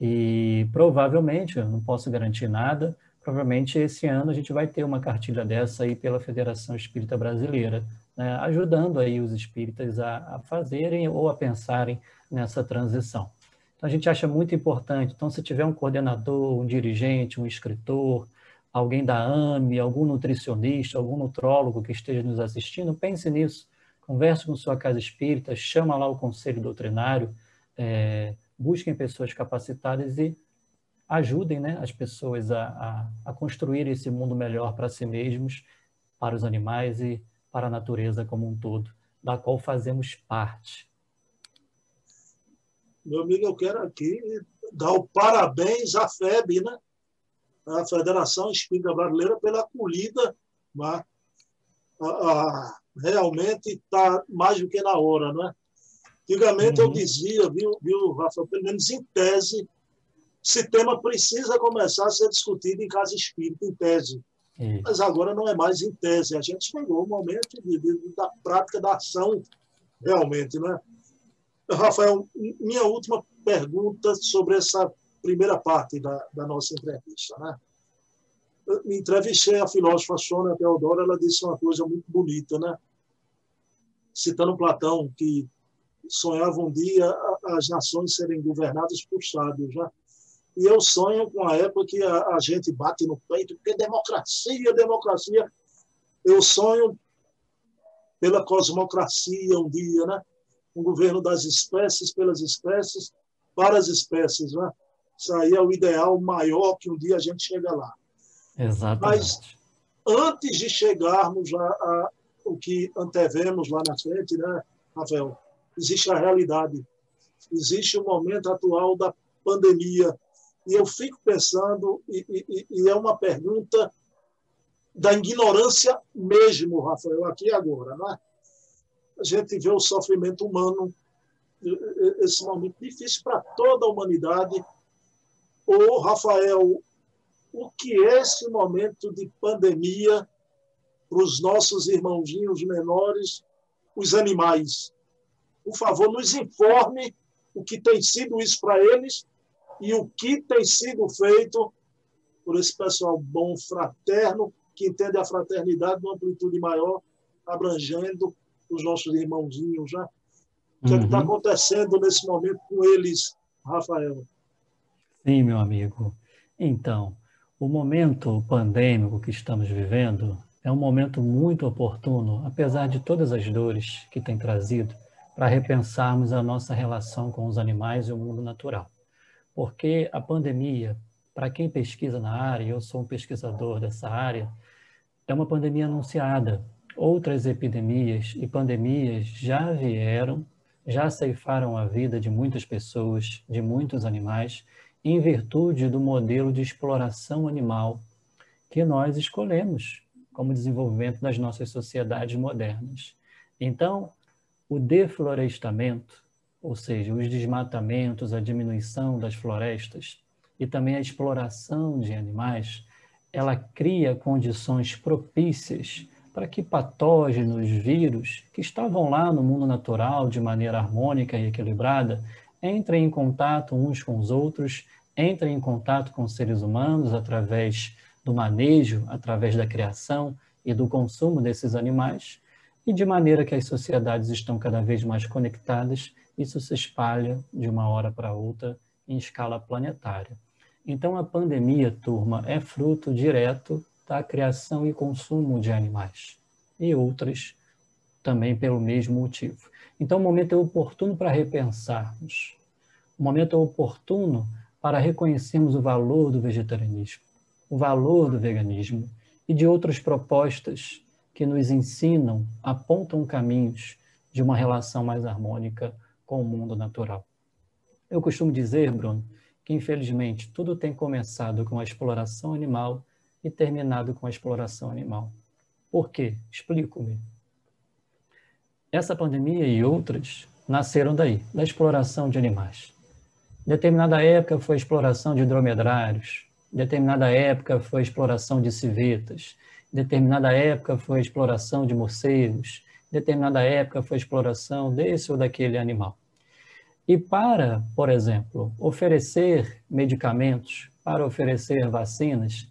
e provavelmente, eu não posso garantir nada, provavelmente esse ano a gente vai ter uma cartilha dessa aí pela Federação Espírita Brasileira, né, ajudando aí os espíritas a, a fazerem ou a pensarem nessa transição. Então, a gente acha muito importante. Então, se tiver um coordenador, um dirigente, um escritor, alguém da AME, algum nutricionista, algum nutrólogo que esteja nos assistindo, pense nisso. Converse com sua casa espírita, chama lá o conselho doutrinário, é, busquem pessoas capacitadas e ajudem né, as pessoas a, a, a construir esse mundo melhor para si mesmos, para os animais e para a natureza como um todo, da qual fazemos parte. Meu amigo, eu quero aqui dar o parabéns à FEB, né? a Federação Espírita Brasileira, pela acolhida. Né? Realmente está mais do que na hora. Né? Antigamente uhum. eu dizia, viu, viu, Rafael, pelo menos em tese, esse tema precisa começar a ser discutido em casa espírita, em tese. Mas agora não é mais em tese. A gente chegou ao momento de, de, da prática da ação, realmente. Né? Rafael, minha última pergunta sobre essa primeira parte da, da nossa entrevista. Né? Eu entrevistei a filósofa Sônia Teodora, ela disse uma coisa muito bonita, né? citando Platão, que sonhava um dia as nações serem governadas por sábios. Né? E eu sonho com a época que a, a gente bate no peito, porque democracia, democracia. Eu sonho pela cosmocracia um dia, né? um governo das espécies pelas espécies, para as espécies. Né? Isso aí é o ideal maior que um dia a gente chega lá. Exatamente. Mas antes de chegarmos a, a o que antevemos lá na frente, né, Rafael? Existe a realidade, existe o momento atual da pandemia. E eu fico pensando, e, e, e é uma pergunta da ignorância mesmo, Rafael, aqui agora. Né? a gente vê o sofrimento humano, esse momento difícil para toda a humanidade. Ô, Rafael, o que é esse momento de pandemia para os nossos irmãozinhos menores, os animais? Por favor, nos informe o que tem sido isso para eles e o que tem sido feito por esse pessoal bom, fraterno, que entende a fraternidade numa amplitude maior, abrangendo os nossos irmãozinhos já. O que é está uhum. acontecendo nesse momento com eles, Rafael? Sim, meu amigo. Então, o momento pandêmico que estamos vivendo é um momento muito oportuno, apesar de todas as dores que tem trazido, para repensarmos a nossa relação com os animais e o mundo natural. Porque a pandemia, para quem pesquisa na área, eu sou um pesquisador dessa área, é uma pandemia anunciada, Outras epidemias e pandemias já vieram, já ceifaram a vida de muitas pessoas, de muitos animais, em virtude do modelo de exploração animal que nós escolhemos como desenvolvimento das nossas sociedades modernas. Então, o deflorestamento, ou seja, os desmatamentos, a diminuição das florestas e também a exploração de animais, ela cria condições propícias para que patógenos, vírus, que estavam lá no mundo natural de maneira harmônica e equilibrada, entrem em contato uns com os outros, entrem em contato com os seres humanos através do manejo, através da criação e do consumo desses animais, e de maneira que as sociedades estão cada vez mais conectadas, isso se espalha de uma hora para outra em escala planetária. Então, a pandemia, turma, é fruto direto da criação e consumo de animais. e outras também pelo mesmo motivo. Então, o momento é oportuno para repensarmos. O momento é oportuno para reconhecermos o valor do vegetarianismo, o valor do veganismo e de outras propostas que nos ensinam, apontam caminhos de uma relação mais harmônica com o mundo natural. Eu costumo dizer, Bruno, que infelizmente tudo tem começado com a exploração animal e terminado com a exploração animal. Por quê? Explico-me. Essa pandemia e outras nasceram daí, da exploração de animais. Determinada época foi exploração de dromedários, determinada época foi exploração de civetas, determinada época foi a exploração de morcegos, determinada época foi a exploração desse ou daquele animal. E para, por exemplo, oferecer medicamentos, para oferecer vacinas,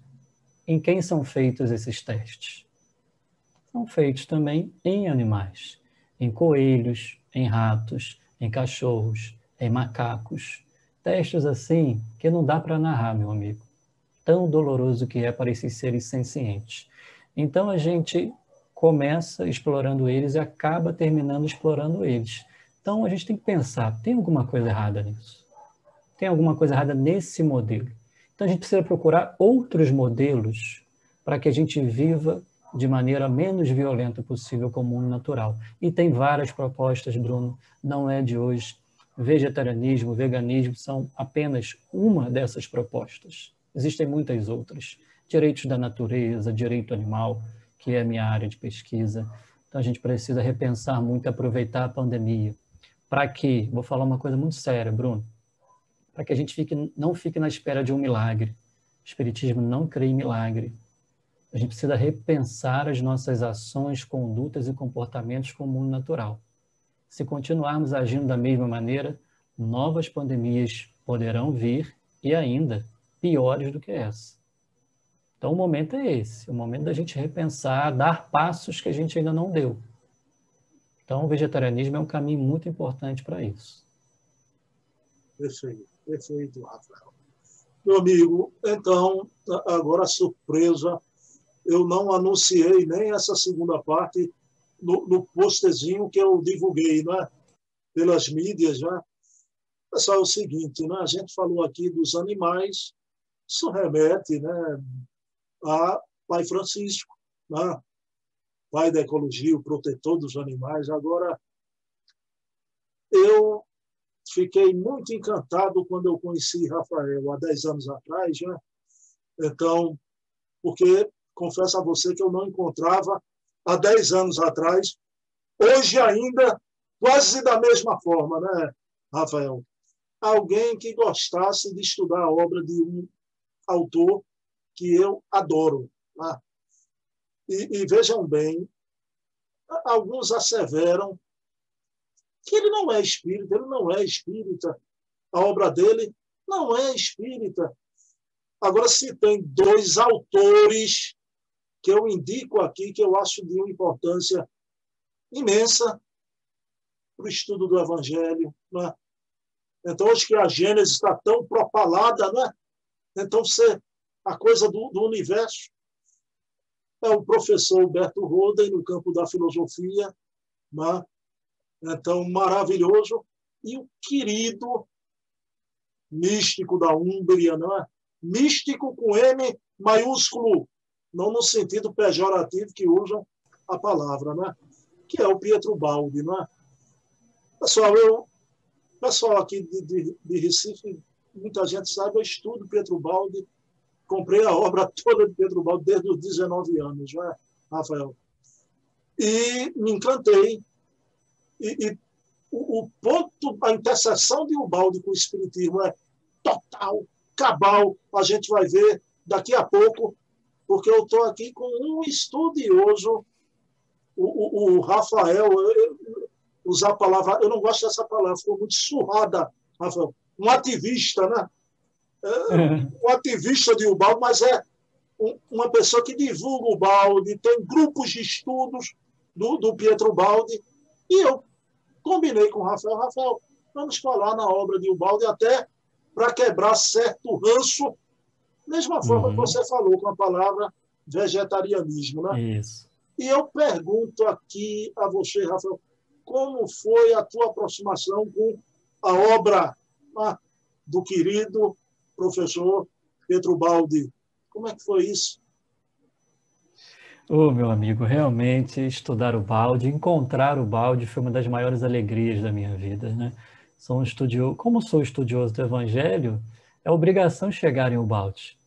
em quem são feitos esses testes? São feitos também em animais, em coelhos, em ratos, em cachorros, em macacos. Testes assim que não dá para narrar, meu amigo. Tão doloroso que é para esses seres sencientes. Então a gente começa explorando eles e acaba terminando explorando eles. Então a gente tem que pensar: tem alguma coisa errada nisso? Tem alguma coisa errada nesse modelo? Então a gente precisa procurar outros modelos para que a gente viva de maneira menos violenta possível com o mundo natural. E tem várias propostas, Bruno, não é de hoje. Vegetarianismo, veganismo são apenas uma dessas propostas. Existem muitas outras. Direitos da natureza, direito animal, que é a minha área de pesquisa. Então a gente precisa repensar muito, aproveitar a pandemia. Para que, vou falar uma coisa muito séria, Bruno, para que a gente fique, não fique na espera de um milagre. O Espiritismo não crê em milagre. A gente precisa repensar as nossas ações, condutas e comportamentos com o mundo natural. Se continuarmos agindo da mesma maneira, novas pandemias poderão vir e ainda piores do que essa. Então, o momento é esse: o momento da gente repensar, dar passos que a gente ainda não deu. Então, o vegetarianismo é um caminho muito importante para isso. Perfeito, perfeito, Rafael. Meu amigo, então, agora surpresa eu não anunciei nem essa segunda parte no, no posterzinho que eu divulguei né, pelas mídias. Né? Pessoal, é o seguinte, né, a gente falou aqui dos animais, isso remete né, a Pai Francisco, né, pai da ecologia, o protetor dos animais. Agora, eu fiquei muito encantado quando eu conheci Rafael há 10 anos atrás, né? Então, porque confesso a você que eu não encontrava há 10 anos atrás. Hoje ainda, quase da mesma forma, né, Rafael? Alguém que gostasse de estudar a obra de um autor que eu adoro. Né? E, e vejam bem, alguns asseveram que ele não é espírita, ele não é espírita. A obra dele não é espírita. Agora, se tem dois autores que eu indico aqui, que eu acho de uma importância imensa para o estudo do Evangelho. Né? Então, hoje que a Gênesis está tão propalada, né? então ser a coisa do, do universo é o professor Humberto Roden, no campo da filosofia, né? então, maravilhoso, e o querido místico da Hungria, não é? místico com M maiúsculo, não no sentido pejorativo que usam a palavra, né? que é o Pietro Baldi. Né? Pessoal, eu, pessoal aqui de, de, de Recife, muita gente sabe, eu estudo Pietro Baldi, comprei a obra toda de Pietro Baldi desde os 19 anos, né, Rafael? E me encantei. E, e o, o, ponto, a interseção de Ubaldi com o Espiritismo é total, cabal. A gente vai ver daqui a pouco porque eu estou aqui com um estudioso, o, o, o Rafael, eu, usar a palavra, eu não gosto dessa palavra, ficou muito surrada, Rafael. Um ativista, né? É, um ativista de Ubaldi, mas é um, uma pessoa que divulga o balde, tem grupos de estudos do, do Pietro Baldi, e eu combinei com o Rafael, Rafael, vamos falar na obra de Ubaldi até para quebrar certo ranço Mesma forma uhum. que você falou com a palavra vegetarianismo, né? Isso. E eu pergunto aqui a você, Rafael, como foi a tua aproximação com a obra ah, do querido professor Pedro Baldi? Como é que foi isso? Ô, oh, meu amigo, realmente estudar o balde, encontrar o balde foi uma das maiores alegrias da minha vida, né? Sou um estudioso, como sou estudioso do Evangelho, é obrigação chegar em o balde.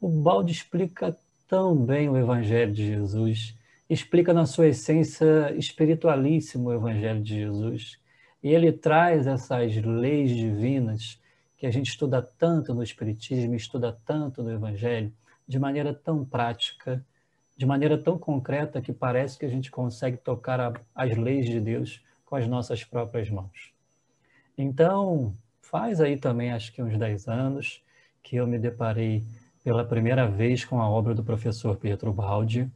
O balde explica tão bem o Evangelho de Jesus, explica na sua essência espiritualíssimo o Evangelho de Jesus. E ele traz essas leis divinas que a gente estuda tanto no Espiritismo, estuda tanto no Evangelho, de maneira tão prática, de maneira tão concreta que parece que a gente consegue tocar a, as leis de Deus com as nossas próprias mãos. Então, faz aí também, acho que uns 10 anos, que eu me deparei pela primeira vez com a obra do professor Pietro Baldi.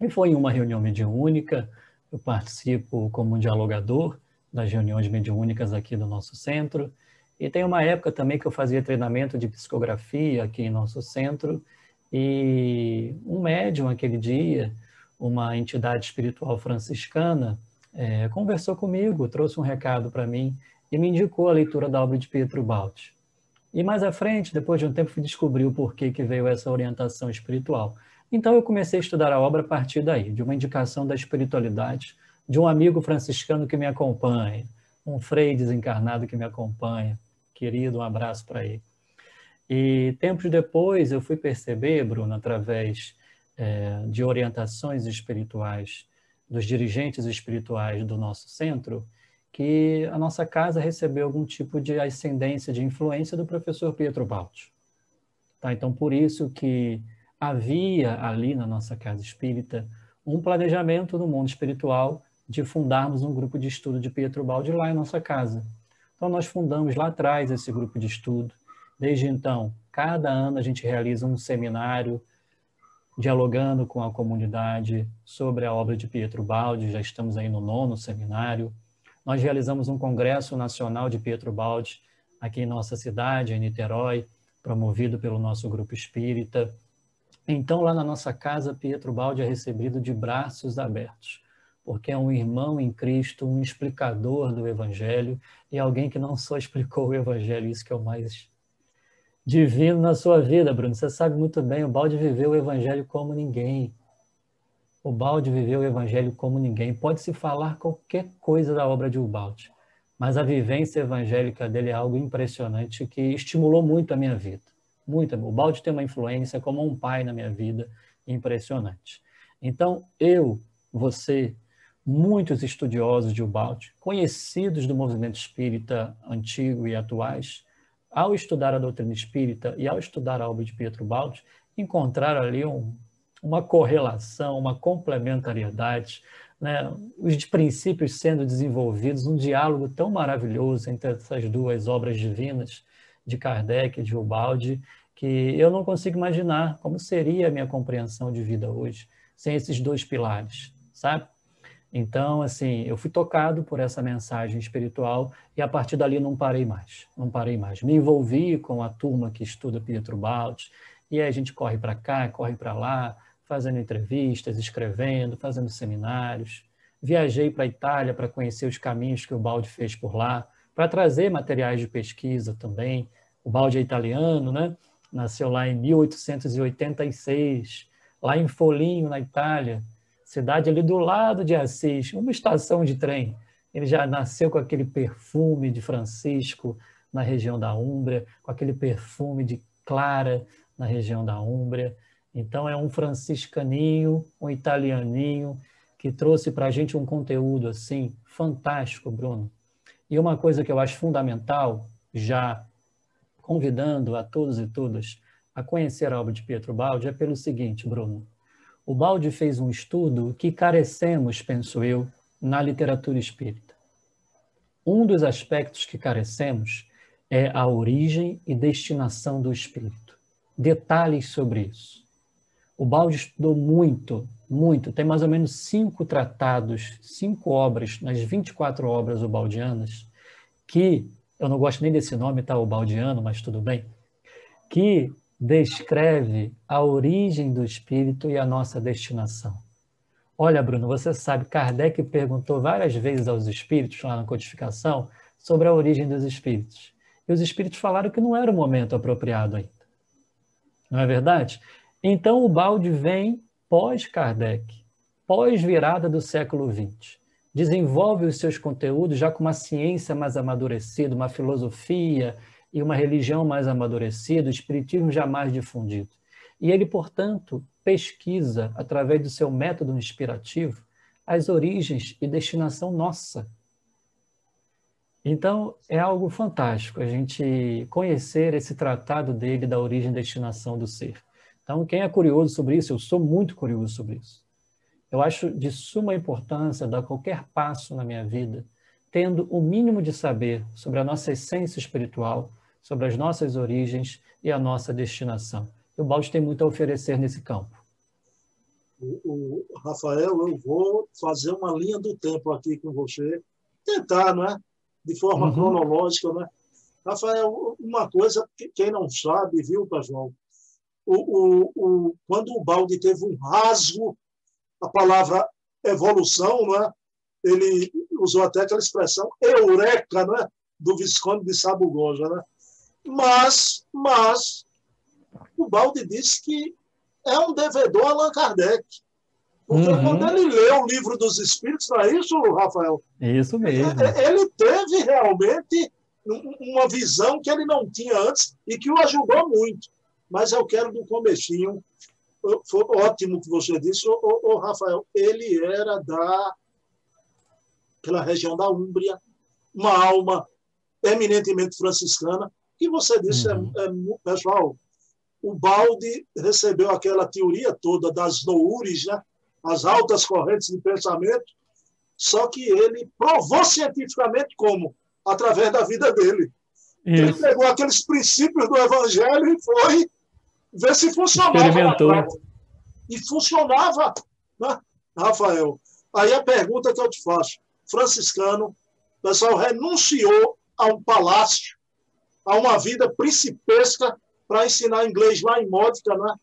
E foi em uma reunião mediúnica, eu participo como um dialogador das reuniões mediúnicas aqui do nosso centro, e tem uma época também que eu fazia treinamento de psicografia aqui em nosso centro, e um médium aquele dia, uma entidade espiritual franciscana, é, conversou comigo, trouxe um recado para mim e me indicou a leitura da obra de Pietro Balti. E mais à frente, depois de um tempo, fui o porquê que veio essa orientação espiritual. Então eu comecei a estudar a obra a partir daí, de uma indicação da espiritualidade, de um amigo franciscano que me acompanha, um frei desencarnado que me acompanha. Querido, um abraço para ele. E tempos depois eu fui perceber, Bruno, através é, de orientações espirituais dos dirigentes espirituais do nosso centro, que a nossa casa recebeu algum tipo de ascendência, de influência do professor Pietro Balti. Tá? Então, por isso que havia ali na nossa casa espírita um planejamento no mundo espiritual de fundarmos um grupo de estudo de Pietro Baldi lá em nossa casa. Então, nós fundamos lá atrás esse grupo de estudo, Desde então, cada ano a gente realiza um seminário dialogando com a comunidade sobre a obra de Pietro Baldi, já estamos aí no nono seminário. Nós realizamos um congresso nacional de Pietro Baldi aqui em nossa cidade, em Niterói, promovido pelo nosso grupo espírita. Então, lá na nossa casa, Pietro Baldi é recebido de braços abertos, porque é um irmão em Cristo, um explicador do Evangelho e alguém que não só explicou o Evangelho, isso que é o mais divino na sua vida, Bruno. Você sabe muito bem, o Balde viveu o evangelho como ninguém. O Balde viveu o evangelho como ninguém. Pode-se falar qualquer coisa da obra de Ubaldi, mas a vivência evangélica dele é algo impressionante que estimulou muito a minha vida. Muito. O Balde tem uma influência como um pai na minha vida impressionante. Então, eu, você, muitos estudiosos de Ubaldi, conhecidos do movimento espírita antigo e atuais, ao estudar a doutrina espírita e ao estudar a obra de Pietro Baldi, encontrar ali um, uma correlação, uma complementariedade, né? os princípios sendo desenvolvidos, um diálogo tão maravilhoso entre essas duas obras divinas de Kardec e de Ubaldi, que eu não consigo imaginar como seria a minha compreensão de vida hoje sem esses dois pilares, sabe? Então, assim, eu fui tocado por essa mensagem espiritual e a partir dali não parei mais, não parei mais. Me envolvi com a turma que estuda Pietro Baldi e aí a gente corre para cá, corre para lá, fazendo entrevistas, escrevendo, fazendo seminários. Viajei para a Itália para conhecer os caminhos que o Baldi fez por lá, para trazer materiais de pesquisa também. O Baldi é italiano, né? Nasceu lá em 1886, lá em Foligno, na Itália cidade ali do lado de Assis, uma estação de trem. Ele já nasceu com aquele perfume de Francisco na região da Úmbria, com aquele perfume de Clara na região da Úmbria. Então é um franciscaninho, um italianinho que trouxe para a gente um conteúdo assim fantástico, Bruno. E uma coisa que eu acho fundamental, já convidando a todos e todas a conhecer a obra de Pietro Baldi, é pelo seguinte, Bruno. O Baldi fez um estudo que carecemos, penso eu, na literatura espírita. Um dos aspectos que carecemos é a origem e destinação do espírito. Detalhes sobre isso. O Baldi estudou muito, muito, tem mais ou menos cinco tratados, cinco obras, nas 24 obras ubaldianas, que, eu não gosto nem desse nome, tá, o baldiano, mas tudo bem, que descreve a origem do espírito e a nossa destinação. Olha, Bruno, você sabe, Kardec perguntou várias vezes aos espíritos, lá na codificação, sobre a origem dos espíritos. E os espíritos falaram que não era o momento apropriado ainda. Não é verdade? Então o balde vem pós-Kardec, pós-virada do século XX. Desenvolve os seus conteúdos já com uma ciência mais amadurecida, uma filosofia e uma religião mais amadurecida, o espiritismo jamais difundido. E ele, portanto, pesquisa, através do seu método inspirativo, as origens e destinação nossa. Então, é algo fantástico a gente conhecer esse tratado dele da origem e destinação do ser. Então, quem é curioso sobre isso, eu sou muito curioso sobre isso. Eu acho de suma importância dar qualquer passo na minha vida, tendo o mínimo de saber sobre a nossa essência espiritual, sobre as nossas origens e a nossa destinação. E o Balde tem muito a oferecer nesse campo. O, o, Rafael, eu vou fazer uma linha do tempo aqui com você, tentar, não é? De forma uhum. cronológica, né? Rafael, uma coisa que quem não sabe, viu, pessoal? O, o, o, quando o Balde teve um rasgo, a palavra evolução, né? ele usou até aquela expressão eureka, né? do Visconde de Sabugosa. Né? Mas, mas, o Balde disse que é um devedor a Allan Kardec. Porque uhum. quando ele leu o livro dos Espíritos, não é isso, Rafael? Isso mesmo. É, ele teve realmente uma visão que ele não tinha antes e que o ajudou muito. Mas eu quero do comecinho. Foi ótimo que você disse, ô, ô, ô, Rafael. Ele era da aquela região da Úmbria, uma alma eminentemente franciscana, que você disse, é, uhum. é, é, pessoal, o Balde recebeu aquela teoria toda das noures, né? as altas correntes de pensamento, só que ele provou cientificamente como? Através da vida dele. Isso. Ele pegou aqueles princípios do Evangelho e foi ver se funcionava. E funcionava, né, Rafael? Aí a pergunta que eu te faço: franciscano, o pessoal renunciou a um palácio, a uma vida principesca para ensinar inglês lá em Módica, né?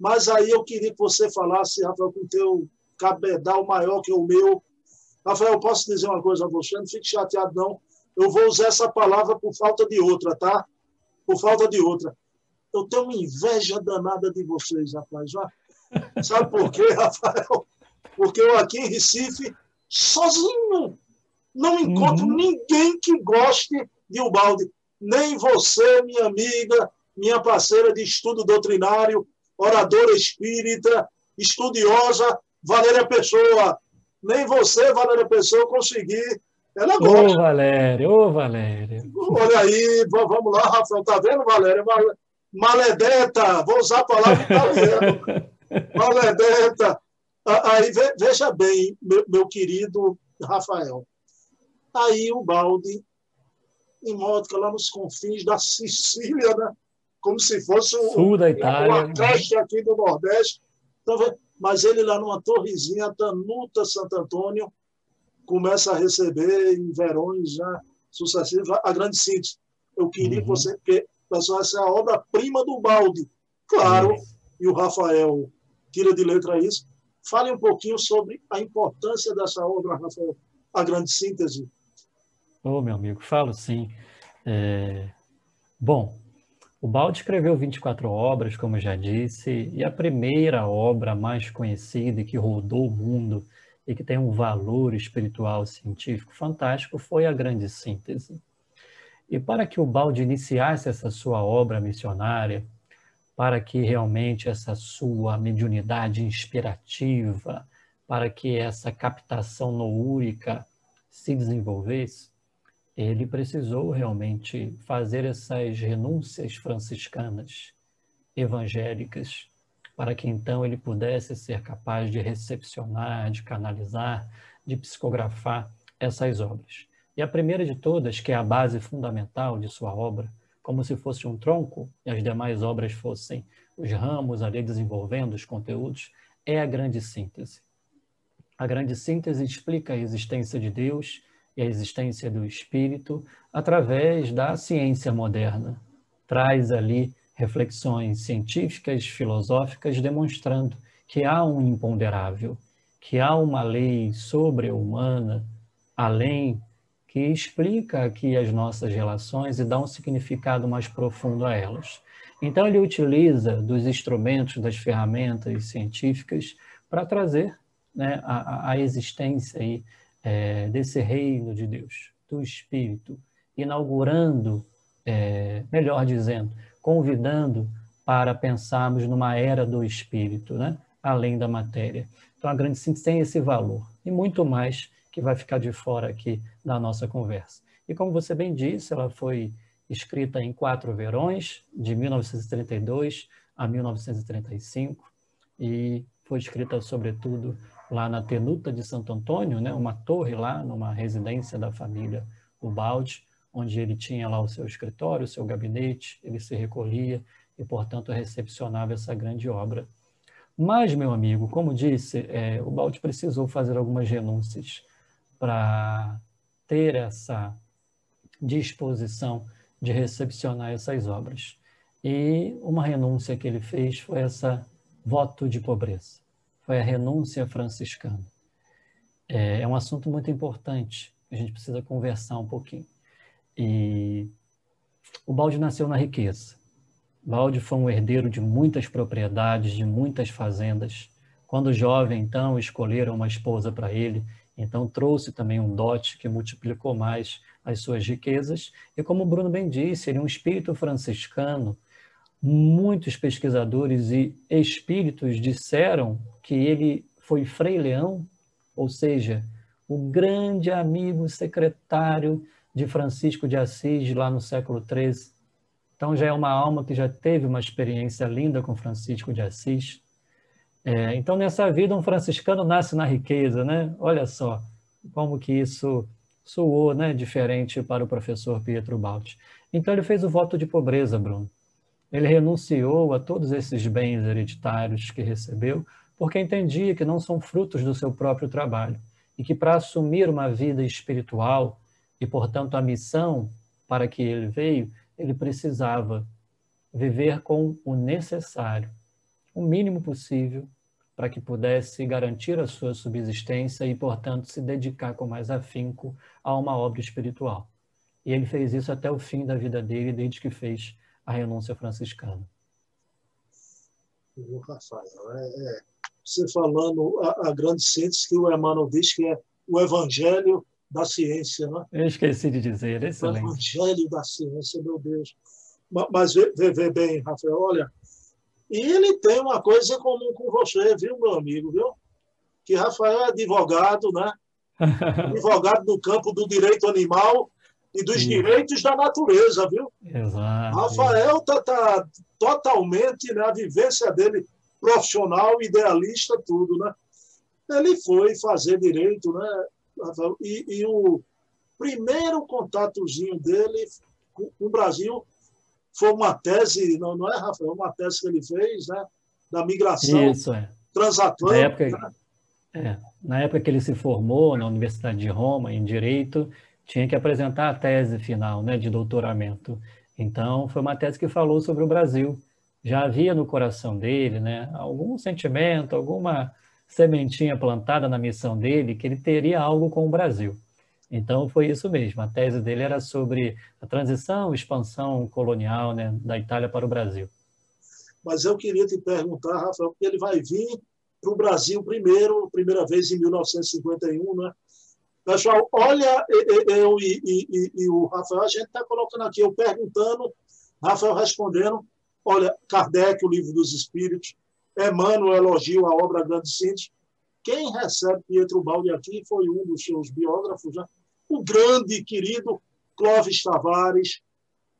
Mas aí eu queria que você falasse, Rafael, com o teu cabedal maior que o meu. Rafael, eu posso dizer uma coisa a você? Não fique chateado, não. Eu vou usar essa palavra por falta de outra, tá? Por falta de outra. Eu tenho uma inveja danada de vocês, rapaz. Já. Sabe por quê, Rafael? Porque eu aqui em Recife, sozinho, não encontro uhum. ninguém que goste de Ubalde. Nem você, minha amiga, minha parceira de estudo doutrinário, oradora espírita, estudiosa, Valéria Pessoa. Nem você, Valéria Pessoa, consegui. Ela gosta. Ô, Valéria, ô, Valéria. Olha aí, vamos lá, Rafael. Tá vendo, Valéria? Maledeta, vou usar a palavra italiana. Maledeta. Aí, veja bem, meu, meu querido Rafael. Aí o balde, em Módica, lá nos confins da Sicília, né? como se fosse um, Sul da Itália. uma creche aqui do Nordeste. Então, mas ele lá numa torrezinha, Tanuta Santo Antônio, começa a receber em verões já sucessivos a grande síntese. Eu queria uhum. que você, porque pessoal, essa é a obra-prima do balde. Claro, uhum. e o Rafael tira de letra isso. Fale um pouquinho sobre a importância dessa obra, Rafael, a grande síntese. Ô, oh, meu amigo, falo sim. É... Bom, o Balde escreveu 24 obras, como já disse, e a primeira obra mais conhecida e que rodou o mundo e que tem um valor espiritual científico fantástico foi a Grande Síntese. E para que o Balde iniciasse essa sua obra missionária, para que realmente essa sua mediunidade inspirativa, para que essa captação noúrica se desenvolvesse, ele precisou realmente fazer essas renúncias franciscanas, evangélicas, para que então ele pudesse ser capaz de recepcionar, de canalizar, de psicografar essas obras. E a primeira de todas, que é a base fundamental de sua obra, como se fosse um tronco e as demais obras fossem os ramos ali desenvolvendo os conteúdos, é a grande síntese. A grande síntese explica a existência de Deus e a existência do espírito através da ciência moderna. Traz ali reflexões científicas, filosóficas, demonstrando que há um imponderável, que há uma lei sobre-humana, além, que explica aqui as nossas relações e dá um significado mais profundo a elas. Então, ele utiliza dos instrumentos, das ferramentas científicas para trazer né, a, a, existência aí, é, desse reino de Deus, do Espírito, inaugurando, é, melhor dizendo, convidando para pensarmos numa era do Espírito, né, além da matéria. Então, a grande síntese tem esse valor e muito mais que vai ficar de fora aqui da nossa conversa. E como você bem disse, ela foi escrita em quatro verões, de 1932 a 1935, e foi escrita, sobretudo, lá na Tenuta de Santo Antônio, né, uma torre lá, numa residência da família Ubaldi, onde ele tinha lá o seu escritório, o seu gabinete, ele se recolhia e, portanto, recepcionava essa grande obra. Mas, meu amigo, como disse, é, o Balde precisou fazer algumas renúncias para ter essa disposição de recepcionar essas obras. E uma renúncia que ele fez foi essa voto de pobreza, foi a renúncia franciscana. É, é um assunto muito importante, a gente precisa conversar um pouquinho. E o Balde nasceu na riqueza. Balde foi um herdeiro de muitas propriedades, de muitas fazendas. Quando jovem, então, escolheram uma esposa para ele, então trouxe também um dote que multiplicou mais as suas riquezas. E como o Bruno bem disse, ele é um espírito franciscano. Muitos pesquisadores e espíritos disseram que ele foi Frei Leão, ou seja, o grande amigo secretário de Francisco de Assis lá no século XIII. Então já é uma alma que já teve uma experiência linda com Francisco de Assis. É, então nessa vida um franciscano nasce na riqueza, né? Olha só como que isso soou né, diferente para o professor Pietro Balti. Então ele fez o voto de pobreza, Bruno. Ele renunciou a todos esses bens hereditários que recebeu, porque entendia que não são frutos do seu próprio trabalho e que para assumir uma vida espiritual e, portanto, a missão para que ele veio, ele precisava viver com o necessário, o mínimo possível para que pudesse garantir a sua subsistência e, portanto, se dedicar com mais afinco a uma obra espiritual. E ele fez isso até o fim da vida dele, desde que fez a renúncia franciscana. Rafael, é, é, você falando a, a, grande síntese que o Emmanuel diz que é o evangelho da ciência, né? Eu esqueci de dizer, excelente. O evangelho da ciência, meu Deus. Mas vê, vê, vê bem, Rafael, olha, e ele tem uma coisa comum com você, viu, meu amigo, viu? Que Rafael é advogado, né? advogado no campo do direito animal e dos Sim. direitos da natureza, viu? Exato. Rafael está tá totalmente, né, a vivência dele profissional, idealista, tudo, né? Ele foi fazer direito, né? E, e o primeiro contatozinho dele com o Brasil foi uma tese, não, não é, Rafael? Uma tese que ele fez, né? Da migração Isso, é. transatlântica. Na época, né? é, na época que ele se formou na Universidade de Roma, em Direito, tinha que apresentar a tese final né, de doutoramento. Então, foi uma tese que falou sobre o Brasil. Já havia no coração dele né, algum sentimento, alguma sementinha plantada na missão dele, que ele teria algo com o Brasil. Então foi isso mesmo. A tese dele era sobre a transição, expansão colonial né, da Itália para o Brasil. Mas eu queria te perguntar, Rafael, porque ele vai vir para o Brasil primeiro, primeira vez em 1951, né? Pessoal, olha, eu e, e, e o Rafael, a gente está colocando aqui, eu perguntando, Rafael respondendo. Olha, Kardec, o Livro dos Espíritos, Emmanuel elogio a obra Grande Síntese. Quem recebe Pietro Baldi aqui foi um dos seus biógrafos, né? o grande querido Clóvis Tavares,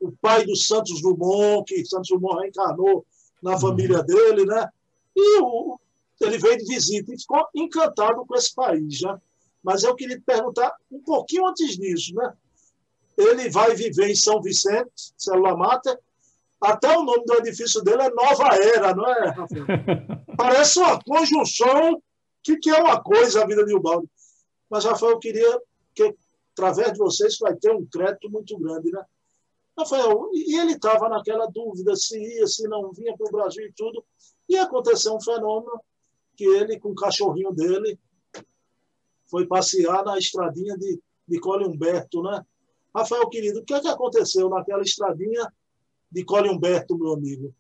o pai do Santos Dumont, que Santos Dumont reencarnou na uhum. família dele, né? E o, ele veio de visita e ficou encantado com esse país, né? Mas eu queria perguntar um pouquinho antes disso, né? Ele vai viver em São Vicente, Célula Mata, até o nome do edifício dele é Nova Era, não é, Rafael? Parece uma conjunção que, que é uma coisa a vida de Ubaldo. Mas, Rafael, eu queria que através de vocês vai ter um crédito muito grande, né? Rafael, e ele estava naquela dúvida se ia, se não vinha para o Brasil e tudo. E aconteceu um fenômeno que ele, com o cachorrinho dele, foi passear na estradinha de, de Cole Humberto, né? Rafael, querido, o que é que aconteceu naquela estradinha de Cole Humberto, meu amigo?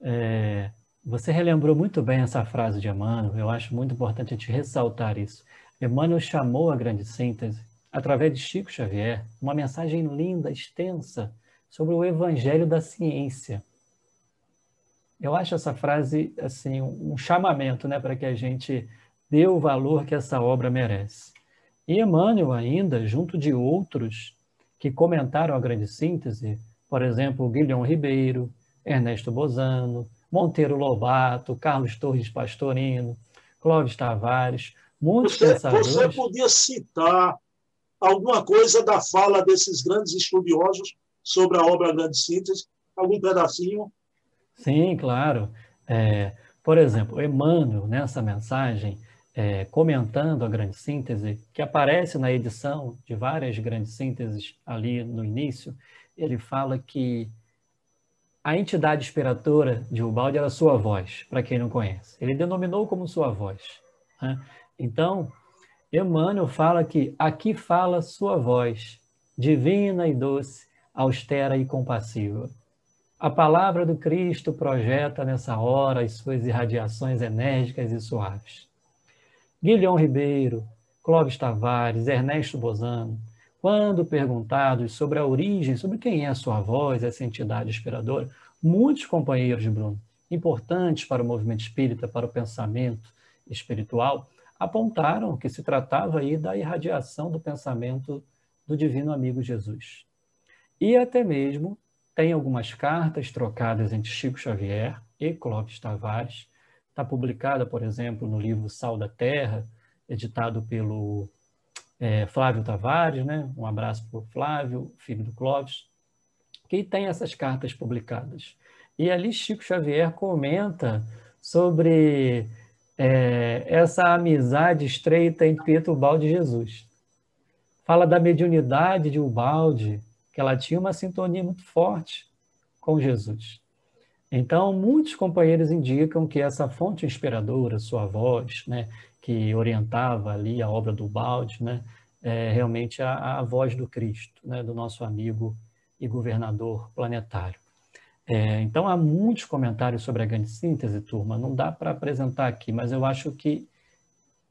É, você relembrou muito bem essa frase de Emmanuel, eu acho muito importante a gente ressaltar isso. Emmanuel chamou a grande síntese, através de Chico Xavier, uma mensagem linda, extensa, sobre o evangelho da ciência. Eu acho essa frase assim um chamamento, né, para que a gente dê o valor que essa obra merece. E Emmanuel ainda, junto de outros que comentaram a grande síntese, por exemplo, Guilhom Ribeiro, Ernesto Bozano, Monteiro Lobato, Carlos Torres Pastorino, Clóvis Tavares, muitos você, pensadores... Você podia citar alguma coisa da fala desses grandes estudiosos sobre a obra Grande Síntese? Algum pedacinho? Sim, claro. É, por exemplo, Emmanuel, nessa mensagem, é, comentando a grande síntese, que aparece na edição de várias grandes sínteses ali no início, ele fala que a entidade inspiradora de Ubaldi era sua voz, para quem não conhece. Ele denominou como sua voz. Né? Então, Emmanuel fala que aqui fala sua voz, divina e doce, austera e compassiva. A palavra do Cristo projeta nessa hora as suas irradiações enérgicas e suaves. Guilhom Ribeiro, Clóvis Tavares, Ernesto Bozano, quando perguntados sobre a origem, sobre quem é a sua voz, essa entidade inspiradora, muitos companheiros, Bruno, importantes para o movimento espírita, para o pensamento espiritual, apontaram que se tratava aí da irradiação do pensamento do divino amigo Jesus. E até mesmo tem algumas cartas trocadas entre Chico Xavier e Clóvis Tavares. Está publicada, por exemplo, no livro Sal da Terra, editado pelo é, Flávio Tavares, né? um abraço para o Flávio, filho do Clóvis, que tem essas cartas publicadas. E ali Chico Xavier comenta sobre é, essa amizade estreita entre Pietro Balde e Jesus. Fala da mediunidade de Ubalde, que ela tinha uma sintonia muito forte com Jesus. Então, muitos companheiros indicam que essa fonte inspiradora, sua voz, né, que orientava ali a obra do Balde, né, é realmente a, a voz do Cristo, né, do nosso amigo e governador planetário. É, então, há muitos comentários sobre a grande síntese, turma, não dá para apresentar aqui, mas eu acho que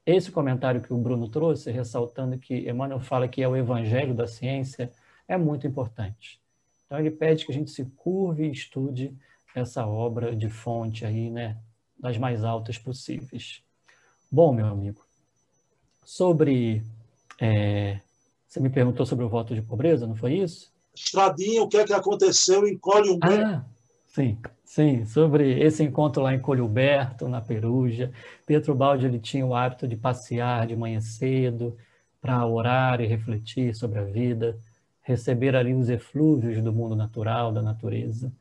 esse comentário que o Bruno trouxe, ressaltando que Emmanuel fala que é o evangelho da ciência, é muito importante. Então, ele pede que a gente se curve e estude essa obra de fonte aí, né, das mais altas possíveis. Bom, meu amigo, sobre. É, você me perguntou sobre o voto de pobreza, não foi isso? Estradinha, o que é que aconteceu em Colhumberto? Ah, sim, sim, sobre esse encontro lá em Colhumberto, na Peruja. Pietro Baldi ele tinha o hábito de passear de manhã cedo para orar e refletir sobre a vida, receber ali os eflúvios do mundo natural, da natureza.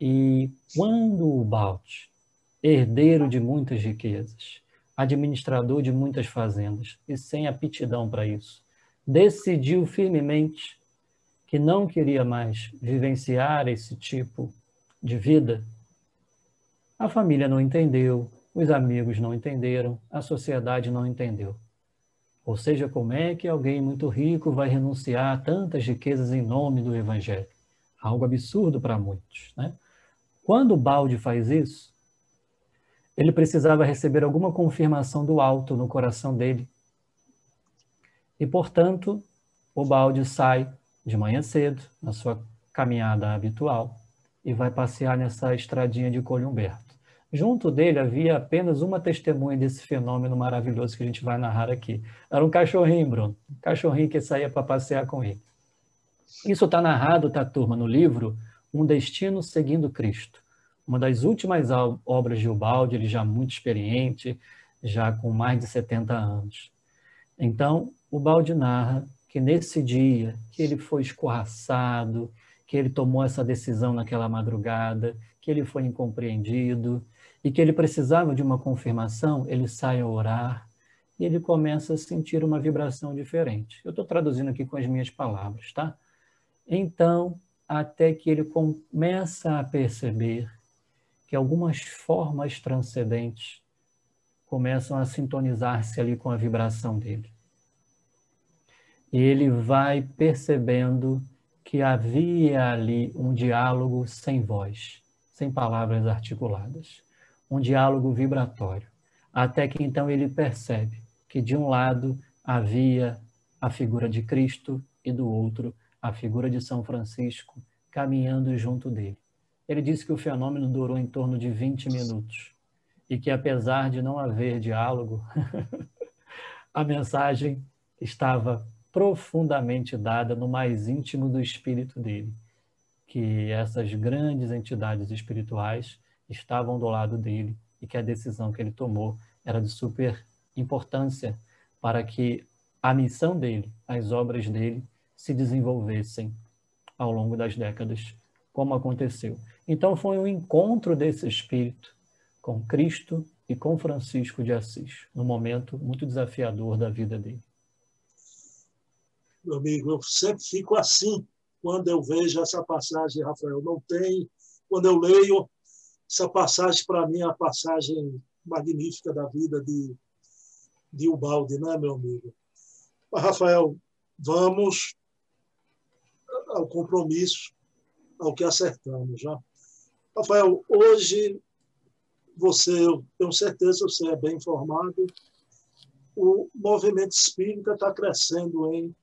E quando o Baldi, herdeiro de muitas riquezas, administrador de muitas fazendas e sem aptidão para isso, decidiu firmemente que não queria mais vivenciar esse tipo de vida, a família não entendeu, os amigos não entenderam, a sociedade não entendeu. Ou seja, como é que alguém muito rico vai renunciar a tantas riquezas em nome do Evangelho? Algo absurdo para muitos. Né? Quando balde faz isso, ele precisava receber alguma confirmação do alto no coração dele. E, portanto, o balde sai de manhã cedo, na sua caminhada habitual, e vai passear nessa estradinha de Colhumberto. Junto dele havia apenas uma testemunha desse fenômeno maravilhoso que a gente vai narrar aqui. Era um cachorrinho, Bruno. Um cachorrinho que saía para passear com ele. Isso está narrado, tá, turma, no livro Um Destino Seguindo Cristo uma das últimas obras de Ubaldi, ele já muito experiente, já com mais de 70 anos. Então, Ubaldi narra que nesse dia que ele foi escorraçado, que ele tomou essa decisão naquela madrugada, que ele foi incompreendido e que ele precisava de uma confirmação, ele sai a orar e ele começa a sentir uma vibração diferente. Eu estou traduzindo aqui com as minhas palavras, tá? Então, até que ele começa a perceber que algumas formas transcendentes começam a sintonizar-se ali com a vibração dele. E ele vai percebendo que havia ali um diálogo sem voz, sem palavras articuladas, um diálogo vibratório, até que então ele percebe que de um lado havia a figura de Cristo e do outro a figura de São Francisco caminhando junto dele. Ele disse que o fenômeno durou em torno de 20 minutos e que, apesar de não haver diálogo, a mensagem estava profundamente dada no mais íntimo do espírito dele, que essas grandes entidades espirituais estavam do lado dele e que a decisão que ele tomou era de super importância para que a missão dele, as obras dele, se desenvolvessem ao longo das décadas, como aconteceu. Então foi um encontro desse espírito com Cristo e com Francisco de Assis, num momento muito desafiador da vida dele meu amigo, eu sempre fico assim quando eu vejo essa passagem, Rafael. Não tem, quando eu leio essa passagem, para mim, é a passagem magnífica da vida de, de Ubaldi, né, meu amigo? Rafael, vamos ao compromisso, ao que acertamos. Já. Rafael, hoje você, eu tenho certeza, você é bem informado, o movimento espírita está crescendo em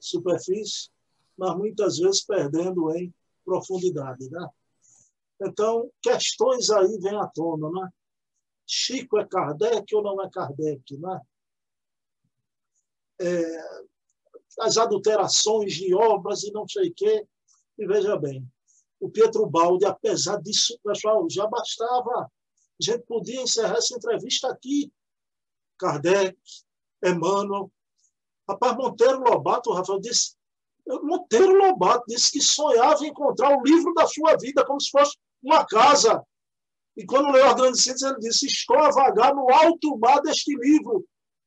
superfície, mas muitas vezes perdendo em profundidade. Né? Então, questões aí vêm à tona. Né? Chico é Kardec ou não é Kardec? Né? É, as adulterações de obras e não sei o quê. E veja bem, o Pietro Baldi, apesar disso, pessoal, já bastava. A gente podia encerrar essa entrevista aqui. Kardec, Emmanuel, Rapaz, Monteiro Lobato, Rafael, disse. Monteiro Lobato disse que sonhava encontrar o livro da sua vida como se fosse uma casa. E quando leu a Grande ele disse: Estou a vagar no alto mar deste livro,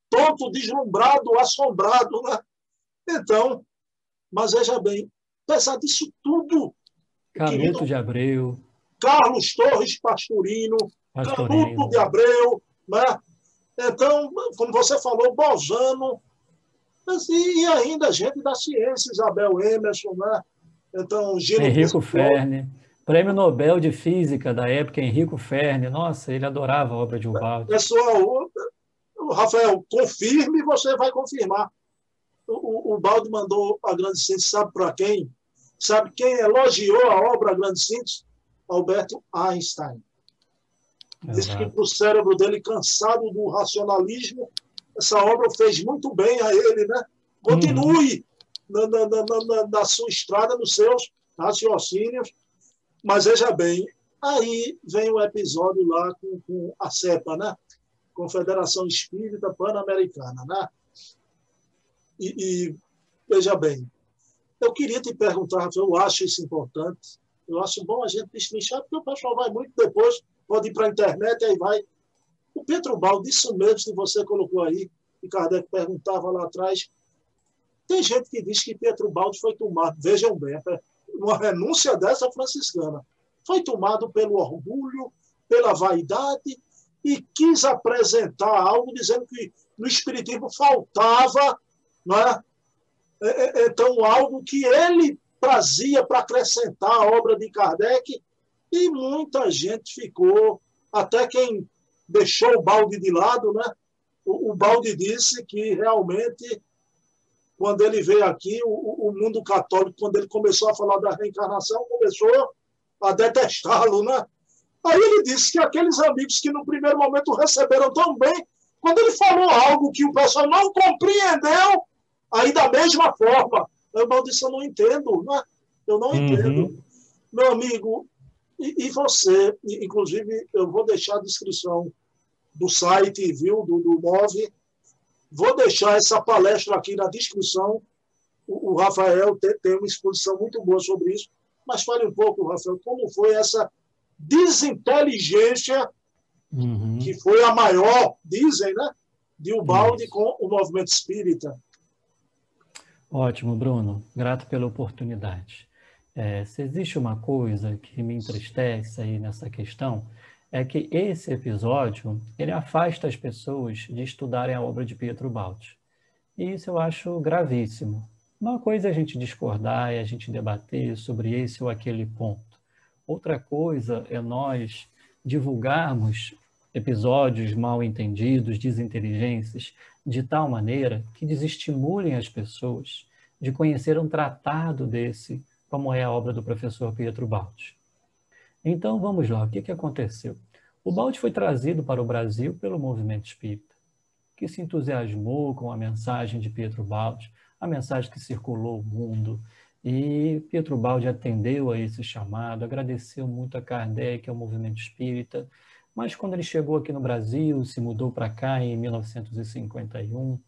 tonto, deslumbrado, assombrado. Né? Então, mas veja bem, apesar disso tudo. Canuto de Abreu. Carlos Torres Pastorino, Pastorino. Canuto de Abreu. Né? Então, como você falou, Bozano, e, e ainda gente da ciência, Isabel Emerson, né? Então, Gino Henrico Ferne. Prêmio Nobel de Física da época, Henrico Ferne. Nossa, ele adorava a obra de Ubaldi. Pessoal, Rafael, confirme, você vai confirmar. O, o, o Baldi mandou a Grande Síntese, sabe para quem? Sabe quem elogiou a obra Grande Síntese? Alberto Einstein. Disse que para o cérebro dele, cansado do racionalismo, essa obra fez muito bem a ele, né? Continue uhum. na, na, na, na, sua estrada, nos seus raciocínios, mas veja bem, aí vem o episódio lá com, com a CEPA, né? Confederação Espírita Pan-Americana, né? E, e, veja bem, eu queria te perguntar, eu acho isso importante, eu acho bom a gente destrinchar, porque o pessoal vai muito depois, pode ir para a internet, aí vai. O Pedro Baldi, isso mesmo que você colocou aí, e Kardec perguntava lá atrás, tem gente que diz que Pedro Baldi foi tomado, vejam bem, é uma renúncia dessa franciscana, foi tomado pelo orgulho, pela vaidade, e quis apresentar algo dizendo que no Espiritismo faltava, não é? então, algo que ele trazia para acrescentar a obra de Kardec, e muita gente ficou, até quem deixou o balde de lado, né? O, o balde disse que realmente, quando ele veio aqui, o, o mundo católico, quando ele começou a falar da reencarnação, começou a detestá-lo, né? Aí ele disse que aqueles amigos que no primeiro momento receberam tão bem, quando ele falou algo que o pessoal não compreendeu, aí da mesma forma, eu mal disse, eu não entendo, né? Eu não uhum. entendo. Meu amigo, e, e, você, inclusive, eu vou deixar a descrição do site, viu, do, do. Vou deixar essa palestra aqui na descrição. O, o Rafael tem, tem, uma exposição muito boa sobre isso. Mas fale um pouco, Rafael, como foi essa desinteligência, uhum. que foi a maior, dizem, né, de Ubaldi uhum. com o movimento espírita. Ótimo, Bruno. Grato pela oportunidade. É, se existe uma coisa que me entristece aí nessa questão, é que esse episódio ele afasta as pessoas de estudarem a obra de Pietro Baldi. E isso eu acho gravíssimo. Uma coisa é a gente discordar, é a gente debater sobre esse ou aquele ponto. Outra coisa é nós divulgarmos episódios mal entendidos, desinteligências, de tal maneira que desestimulem as pessoas de conhecer um tratado desse, como é a obra do professor Pietro Baldi. Então, vamos lá, o que, que aconteceu? O Balde foi trazido para o Brasil pelo movimento espírita, que se entusiasmou com a mensagem de Pietro Balde, a mensagem que circulou o mundo, e Pietro Balde atendeu a esse chamado, agradeceu muito a Kardec, ao movimento espírita, mas quando ele chegou aqui no Brasil, se mudou para cá em 1951,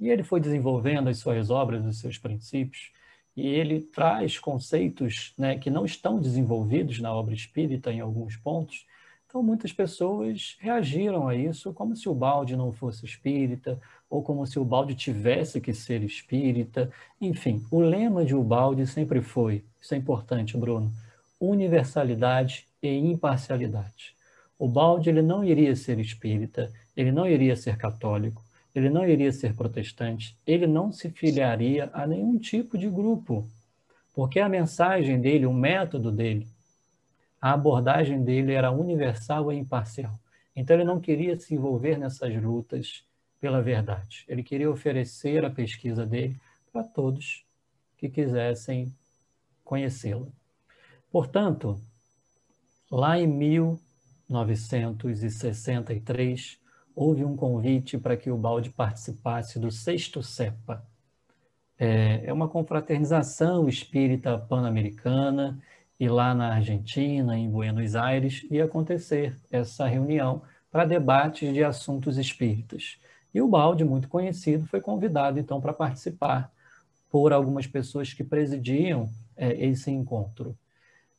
e ele foi desenvolvendo as suas obras, os seus princípios, e ele traz conceitos né, que não estão desenvolvidos na obra espírita em alguns pontos. Então, muitas pessoas reagiram a isso como se o balde não fosse espírita, ou como se o balde tivesse que ser espírita. Enfim, o lema de Ubaldi sempre foi, isso é importante, Bruno, universalidade e imparcialidade. O balde ele não iria ser espírita, ele não iria ser católico, ele não iria ser protestante, ele não se filiaria a nenhum tipo de grupo, porque a mensagem dele, o método dele, a abordagem dele era universal e imparcial. Então ele não queria se envolver nessas lutas pela verdade. Ele queria oferecer a pesquisa dele para todos que quisessem conhecê-la. Portanto, lá em 1963, houve um convite para que o Balde participasse do sexto CEPA. É, é uma confraternização espírita pan-americana e lá na Argentina, em Buenos Aires, ia acontecer essa reunião para debates de assuntos espíritas. E o Balde, muito conhecido, foi convidado então para participar por algumas pessoas que presidiam é, esse encontro.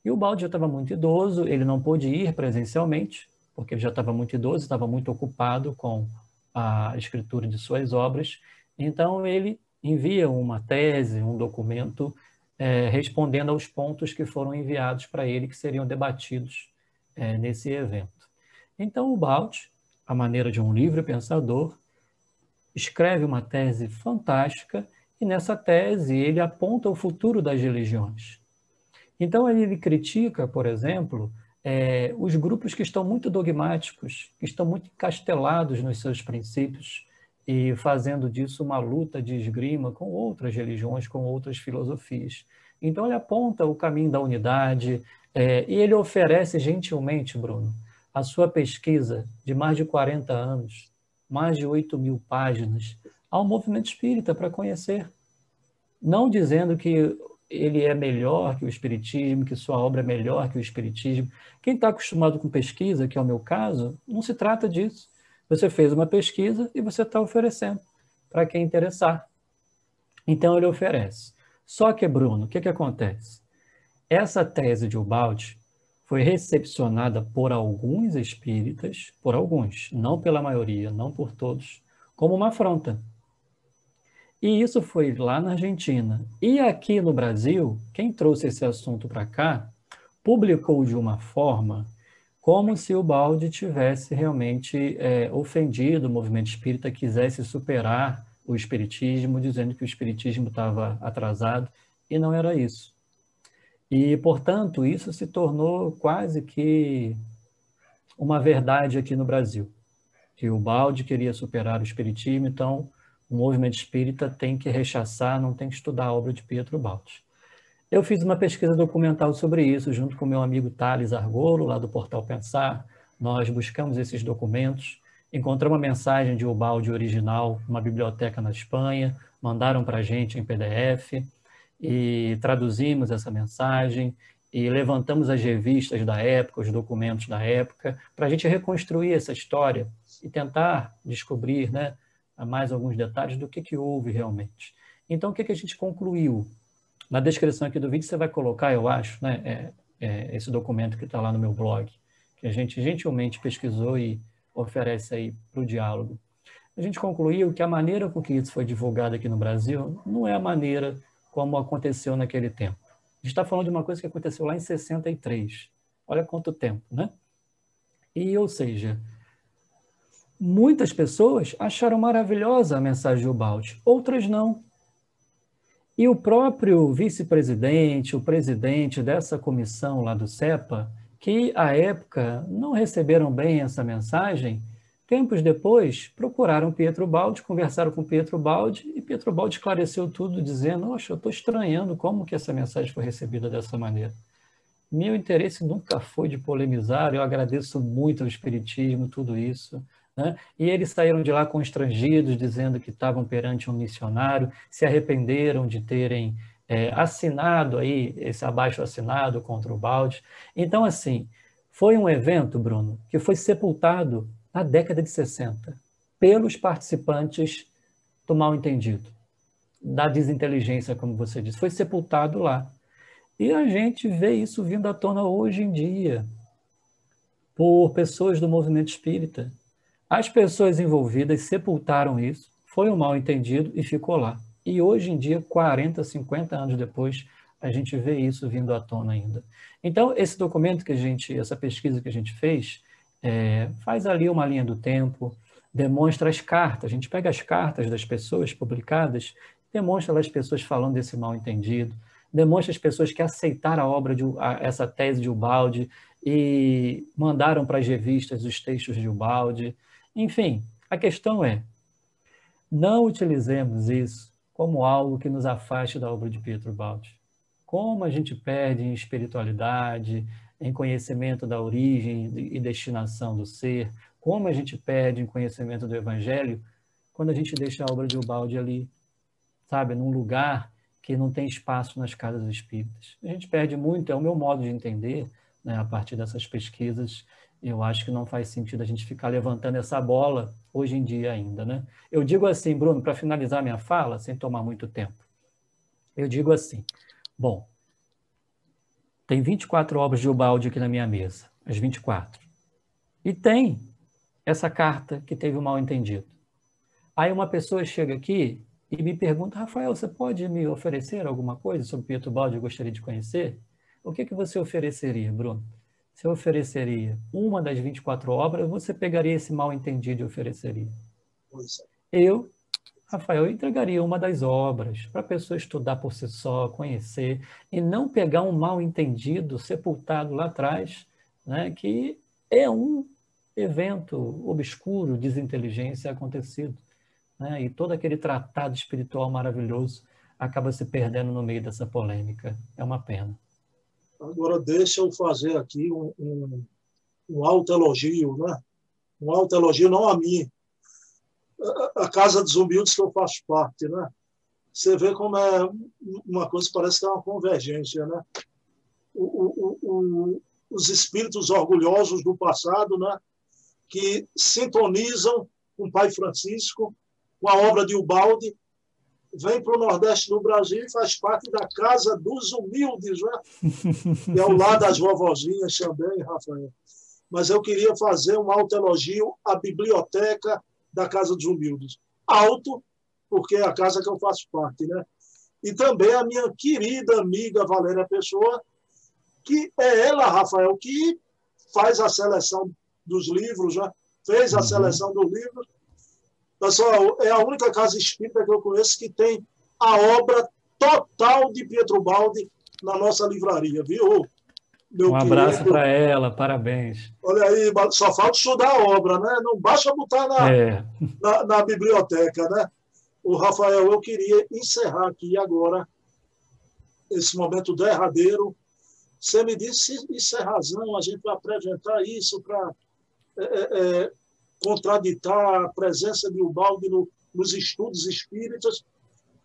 E o Balde já estava muito idoso, ele não pôde ir presencialmente, porque ele já estava muito idoso, estava muito ocupado com a escritura de suas obras. Então, ele envia uma tese, um documento, é, respondendo aos pontos que foram enviados para ele, que seriam debatidos é, nesse evento. Então, o Balt, à maneira de um livre pensador, escreve uma tese fantástica e nessa tese ele aponta o futuro das religiões. Então, ele critica, por exemplo, é, os grupos que estão muito dogmáticos, que estão muito encastelados nos seus princípios e fazendo disso uma luta de esgrima com outras religiões, com outras filosofias. Então, ele aponta o caminho da unidade é, e ele oferece gentilmente, Bruno, a sua pesquisa de mais de 40 anos, mais de 8 mil páginas, ao movimento espírita para conhecer. Não dizendo que ele é melhor que o Espiritismo, que sua obra é melhor que o Espiritismo. Quem está acostumado com pesquisa, que é o meu caso, não se trata disso. Você fez uma pesquisa e você está oferecendo para quem interessar. Então ele oferece. Só que, Bruno, o que, que acontece? Essa tese de Ubaldi foi recepcionada por alguns espíritas, por alguns, não pela maioria, não por todos, como uma afronta. E isso foi lá na Argentina. E aqui no Brasil, quem trouxe esse assunto para cá publicou de uma forma como se o Balde tivesse realmente é, ofendido o movimento espírita, quisesse superar o espiritismo, dizendo que o espiritismo estava atrasado, e não era isso. E, portanto, isso se tornou quase que uma verdade aqui no Brasil, que o Balde queria superar o espiritismo, então o movimento espírita tem que rechaçar, não tem que estudar a obra de Pietro Baldi. Eu fiz uma pesquisa documental sobre isso, junto com meu amigo Thales Argolo, lá do Portal Pensar. Nós buscamos esses documentos, encontramos uma mensagem de Ubaldi original, uma biblioteca na Espanha, mandaram para a gente em PDF, e traduzimos essa mensagem, e levantamos as revistas da época, os documentos da época, para a gente reconstruir essa história e tentar descobrir né, mais alguns detalhes do que, que houve realmente. Então, o que, que a gente concluiu? Na descrição aqui do vídeo você vai colocar, eu acho, né, é, é, esse documento que está lá no meu blog, que a gente gentilmente pesquisou e oferece aí para o diálogo. A gente concluiu que a maneira com que isso foi divulgado aqui no Brasil não é a maneira como aconteceu naquele tempo. A gente está falando de uma coisa que aconteceu lá em 63. Olha quanto tempo, né? E, ou seja, muitas pessoas acharam maravilhosa a mensagem do Balde, outras não. E o próprio vice-presidente, o presidente dessa comissão lá do CEPA, que à época não receberam bem essa mensagem, tempos depois procuraram Pietro Baldi, conversaram com Pietro Baldi e Pietro Baldi esclareceu tudo dizendo: "Oxe, eu estou estranhando como que essa mensagem foi recebida dessa maneira". Meu interesse nunca foi de polemizar, eu agradeço muito ao Espiritismo, tudo isso. Né? E eles saíram de lá constrangidos, dizendo que estavam perante um missionário, se arrependeram de terem é, assinado aí esse abaixo assinado contra o balde. Então, assim, foi um evento, Bruno, que foi sepultado na década de 60 pelos participantes do mal entendido, da desinteligência, como você disse, foi sepultado lá. E a gente vê isso vindo à tona hoje em dia por pessoas do movimento espírita. As pessoas envolvidas sepultaram isso, foi um mal entendido e ficou lá. E hoje em dia, 40, 50 anos depois, a gente vê isso vindo à tona ainda. Então, esse documento que a gente, essa pesquisa que a gente fez, é, faz ali uma linha do tempo, demonstra as cartas, a gente pega as cartas das pessoas publicadas, demonstra as pessoas falando desse mal entendido, demonstra as pessoas que aceitaram a obra de a, essa tese de Ubaldi e mandaram para as revistas os textos de Ubaldi. Enfim, a questão é: não utilizemos isso como algo que nos afaste da obra de Pietro Baldi. Como a gente perde em espiritualidade, em conhecimento da origem e destinação do ser, como a gente perde em conhecimento do Evangelho quando a gente deixa a obra de Ubaldi ali, sabe, num lugar que não tem espaço nas casas espíritas. A gente perde muito, é o meu modo de entender, né, a partir dessas pesquisas, eu acho que não faz sentido a gente ficar levantando essa bola hoje em dia ainda, né? Eu digo assim, Bruno, para finalizar minha fala, sem tomar muito tempo. Eu digo assim: bom, tem 24 obras de Ubaldi aqui na minha mesa, as 24. E tem essa carta que teve o um mal entendido. Aí uma pessoa chega aqui e me pergunta, Rafael, você pode me oferecer alguma coisa sobre Pietro Baldi? Eu gostaria de conhecer. O que, que você ofereceria, Bruno? Se eu ofereceria uma das 24 obras, você pegaria esse mal entendido e ofereceria. É. Eu, Rafael, entregaria uma das obras para a pessoa estudar por si só, conhecer, e não pegar um mal entendido sepultado lá atrás, né, que é um evento obscuro, desinteligência acontecido né? e todo aquele tratado espiritual maravilhoso acaba se perdendo no meio dessa polêmica. É uma pena. Agora, deixa eu fazer aqui um, um, um alto elogio, né? um alto elogio, não a mim, a, Casa dos Humildes que eu faço parte. Né? Você vê como é uma coisa, parece que é uma convergência. Né? O, o, o, os espíritos orgulhosos do passado, né? que sintonizam com o Pai Francisco, com a obra de Ubaldi, vem para o Nordeste do Brasil e faz parte da Casa dos Humildes, né? é ao lado das vovozinhas também, Rafael. Mas eu queria fazer um alto elogio à biblioteca da Casa dos Humildes. Alto, porque é a casa que eu faço parte, né? E também a minha querida amiga Valéria Pessoa, que é ela, Rafael, que faz a seleção dos livros, né? fez a uhum. seleção dos livros Pessoal, é a única casa espírita que eu conheço que tem a obra total de Pietro Baldi na nossa livraria, viu? Meu um abraço para ela, parabéns. Olha aí, só falta estudar a obra, né? Não basta botar na, é. na, na, biblioteca, né? O Rafael, eu queria encerrar aqui agora esse momento derradeiro. Você me disse, isso é razão, a gente vai apresentar isso para é, é, é contraditar a presença de Ubaldi no, nos estudos espíritas,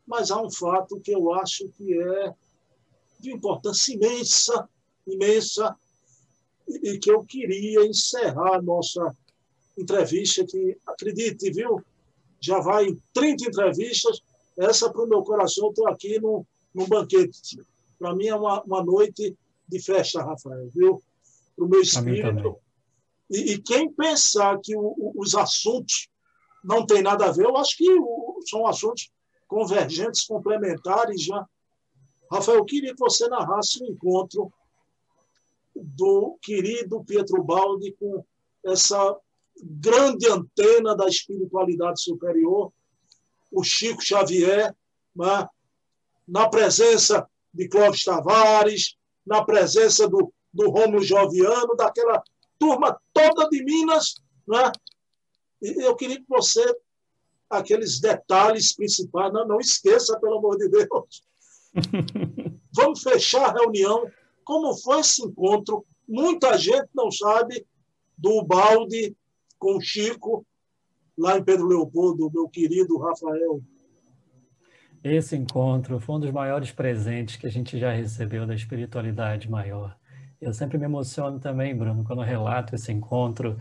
mas há um fato que eu acho que é de importância imensa, imensa, e, que eu queria encerrar a nossa entrevista, que, acredite, viu, já vai em 30 entrevistas, essa para o meu coração, estou aqui num, num banquete. Para mim é uma, uma noite de festa, Rafael, viu? Para o meu espírito e, e quem pensar que o, o, os assuntos não têm nada a ver, eu acho que o, são assuntos convergentes, complementares já. Rafael, eu queria que você narrasse o encontro do querido Pietro Baldi com essa grande antena da espiritualidade superior, o Chico Xavier, né? na presença de Clóvis Tavares, na presença do, do Joviano, daquela turma toda de Minas. Né? E eu queria que você, aqueles detalhes principais, não, não esqueça, pelo amor de Deus. Vamos fechar a reunião. Como foi esse encontro? Muita gente não sabe do balde com o Chico, lá em Pedro Leopoldo, meu querido Rafael. Esse encontro foi um dos maiores presentes que a gente já recebeu da espiritualidade maior. Eu sempre me emociono também, Bruno, quando relato esse encontro.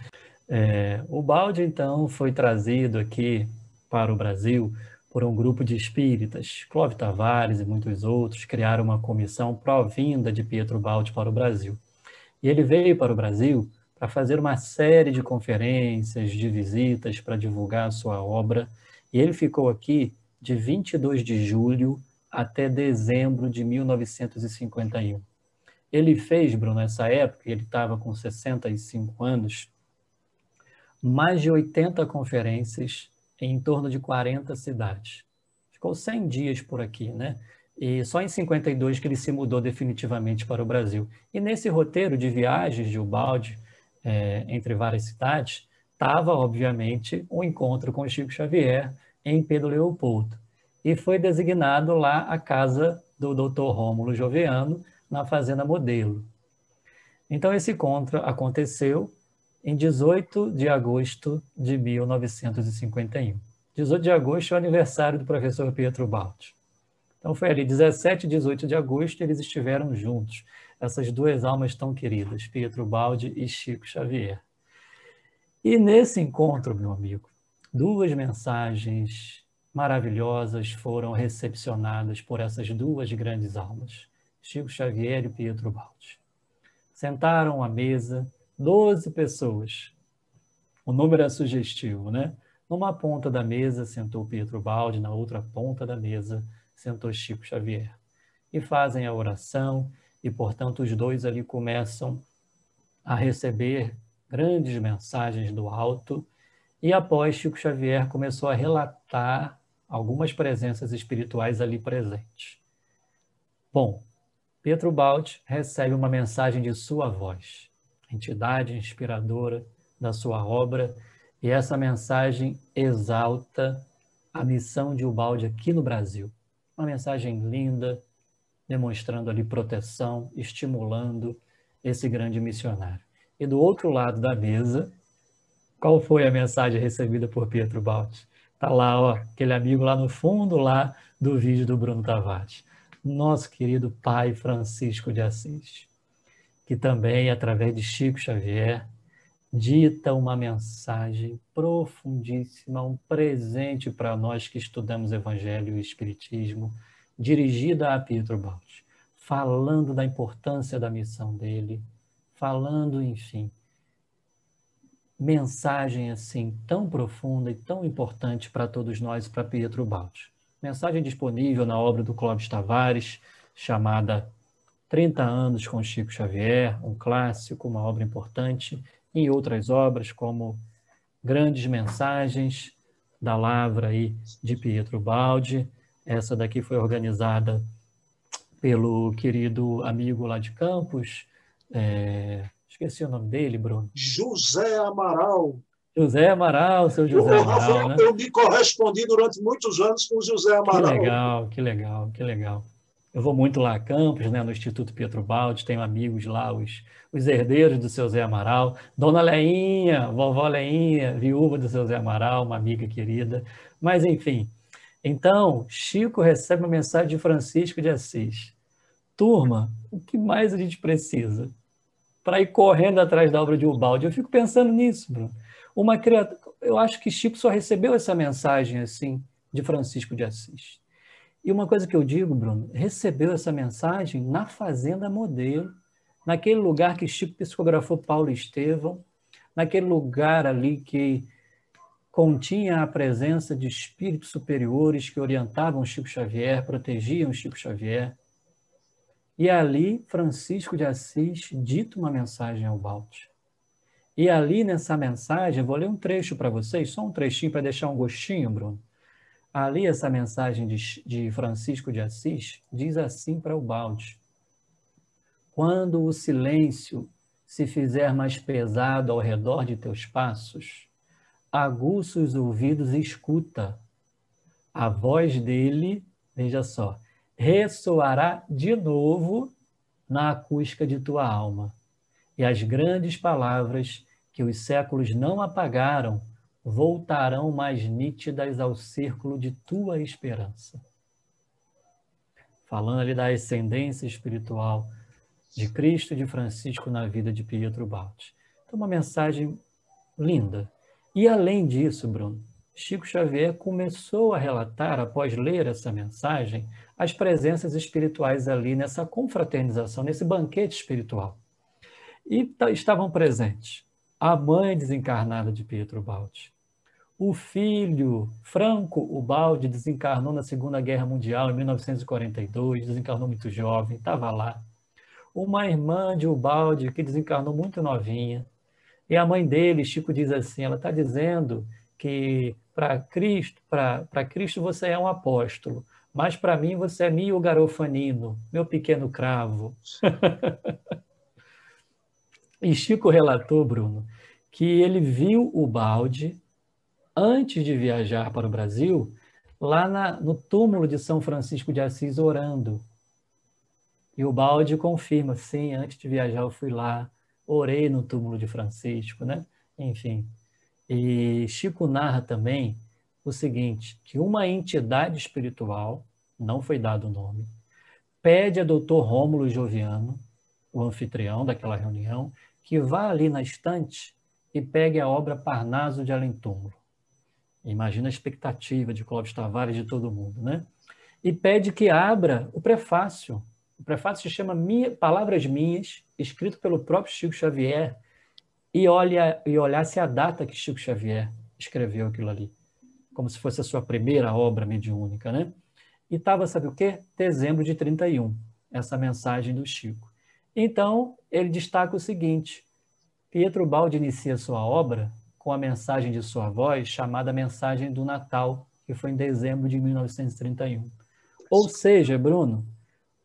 É, o balde, então, foi trazido aqui para o Brasil por um grupo de espíritas. Clóvis Tavares e muitos outros criaram uma comissão pró-vinda de Pietro Balde para o Brasil. E ele veio para o Brasil para fazer uma série de conferências, de visitas para divulgar a sua obra. E ele ficou aqui de 22 de julho até dezembro de 1951. Ele fez, Bruno, nessa época, ele estava com 65 anos, mais de 80 conferências em torno de 40 cidades. Ficou 100 dias por aqui, né? E só em 52 que ele se mudou definitivamente para o Brasil. E nesse roteiro de viagens de Ubaldi, é, entre várias cidades, estava, obviamente, um encontro com Chico Xavier em Pedro Leopoldo. E foi designado lá a casa do Dr. Rômulo Joviano, na Fazenda Modelo. Então, esse encontro aconteceu em 18 de agosto de 1951. 18 de agosto é o aniversário do professor Pietro Baldi. Então, foi ali 17 e 18 de agosto, eles estiveram juntos essas duas almas tão queridas, Pietro Baldi e Chico Xavier. E nesse encontro, meu amigo, duas mensagens maravilhosas foram recepcionadas por essas duas grandes almas, Chico Xavier e Pietro Baldi. Sentaram à mesa 12 pessoas. O número é sugestivo, né? Numa ponta da mesa sentou Pietro Baldi, na outra ponta da mesa sentou Chico Xavier. E fazem a oração e, portanto, os dois ali começam a receber grandes mensagens do alto. E após, Chico Xavier começou a relatar algumas presenças espirituais ali presentes. Bom, Pedro Baldi recebe uma mensagem de sua voz, entidade inspiradora da sua obra, e essa mensagem exalta a missão de Ubaldi aqui no Brasil. Uma mensagem linda, demonstrando ali proteção, estimulando esse grande missionário. E do outro lado da mesa, qual foi a mensagem recebida por Pietro Baldi? Está lá, ó, aquele amigo lá no fundo lá do vídeo do Bruno Tavares. Nosso querido pai Francisco de Assis, que também, através de Chico Xavier, dita uma mensagem profundíssima, um presente para nós que estudamos Evangelho e Espiritismo, dirigida a Pietro Baldi, falando da importância da missão dele, falando, enfim, mensagem assim tão profunda e tão importante para todos nós, para Pietro Baldi. Mensagem disponível na obra do Clóvis Tavares, chamada 30 anos com Chico Xavier, um clássico, uma obra importante, e outras obras como Grandes Mensagens da Lavra aí de Pietro Baldi, essa daqui foi organizada pelo querido amigo lá de Campos, é, esqueci o nome dele, Bruno. José Amaral. José Amaral, seu José eu, Amaral, Rafael, né? Eu me correspondi durante muitos anos com o José Amaral. Que legal, que legal, que legal. Eu vou muito lá a Campos, né, no Instituto Pietro Baldi, tenho amigos lá, os, os herdeiros do seu Zé Amaral, Dona Leinha, vovó Leinha, viúva do seu Zé Amaral, uma amiga querida. Mas, enfim, então, Chico recebe uma mensagem de Francisco de Assis. Turma, o que mais a gente precisa para ir correndo atrás da obra de Ubaldi? Eu fico pensando nisso, Bruno. Uma criatura, eu acho que Chico só recebeu essa mensagem assim de Francisco de Assis. E uma coisa que eu digo, Bruno, recebeu essa mensagem na Fazenda Modelo, naquele lugar que Chico psicografou Paulo Estevão, naquele lugar ali que continha a presença de espíritos superiores que orientavam Chico Xavier, protegiam Chico Xavier. E ali, Francisco de Assis dita uma mensagem ao Balde. E ali nessa mensagem, vou ler um trecho para vocês, só um trechinho para deixar um gostinho, Bruno. Ali, essa mensagem de, de Francisco de Assis diz assim para o balde: Quando o silêncio se fizer mais pesado ao redor de teus passos, aguça os ouvidos e escuta. A voz dele, veja só, ressoará de novo na acústica de tua alma. E as grandes palavras que os séculos não apagaram voltarão mais nítidas ao círculo de tua esperança. Falando ali da ascendência espiritual de Cristo e de Francisco na vida de Pietro Balti. Então, uma mensagem linda. E além disso, Bruno, Chico Xavier começou a relatar, após ler essa mensagem, as presenças espirituais ali nessa confraternização, nesse banquete espiritual. E estavam presentes a mãe desencarnada de Pietro Baldi, o filho Franco Ubaldi desencarnou na Segunda Guerra Mundial em 1942, desencarnou muito jovem, estava lá. Uma irmã de Ubaldi que desencarnou muito novinha. E a mãe dele, Chico diz assim, ela está dizendo que para Cristo, para Cristo você é um apóstolo, mas para mim você é meu garofanino, meu pequeno cravo. e Chico relatou, Bruno, que ele viu o balde antes de viajar para o Brasil, lá na, no túmulo de São Francisco de Assis orando. E o balde confirma, sim, antes de viajar eu fui lá, orei no túmulo de Francisco, né? Enfim. E Chico narra também o seguinte, que uma entidade espiritual, não foi dado o nome, pede a doutor Rômulo Joviano, o anfitrião daquela reunião, que vá ali na estante e pegue a obra Parnaso de Além Túmulo. Imagina a expectativa de Clóvis Tavares de todo mundo, né? E pede que abra o prefácio. O prefácio se chama Minha, Palavras Minhas, escrito pelo próprio Chico Xavier, e, olha, e olhasse a data que Chico Xavier escreveu aquilo ali, como se fosse a sua primeira obra mediúnica, né? E estava, sabe o quê? Dezembro de 31, essa mensagem do Chico. Então, ele destaca o seguinte: Pietro Baldi inicia sua obra com a mensagem de sua voz, chamada Mensagem do Natal, que foi em dezembro de 1931. Ou seja, Bruno,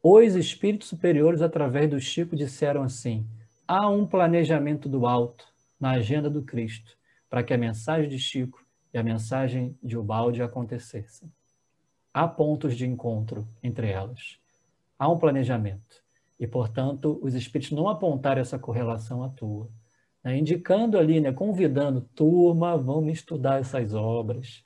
os espíritos superiores, através do Chico, disseram assim: há um planejamento do alto na agenda do Cristo para que a mensagem de Chico e a mensagem de Ubalde acontecessem. Há pontos de encontro entre elas. Há um planejamento. E, portanto, os espíritos não apontaram essa correlação à tua né, indicando ali, né, convidando, turma, vamos estudar essas obras.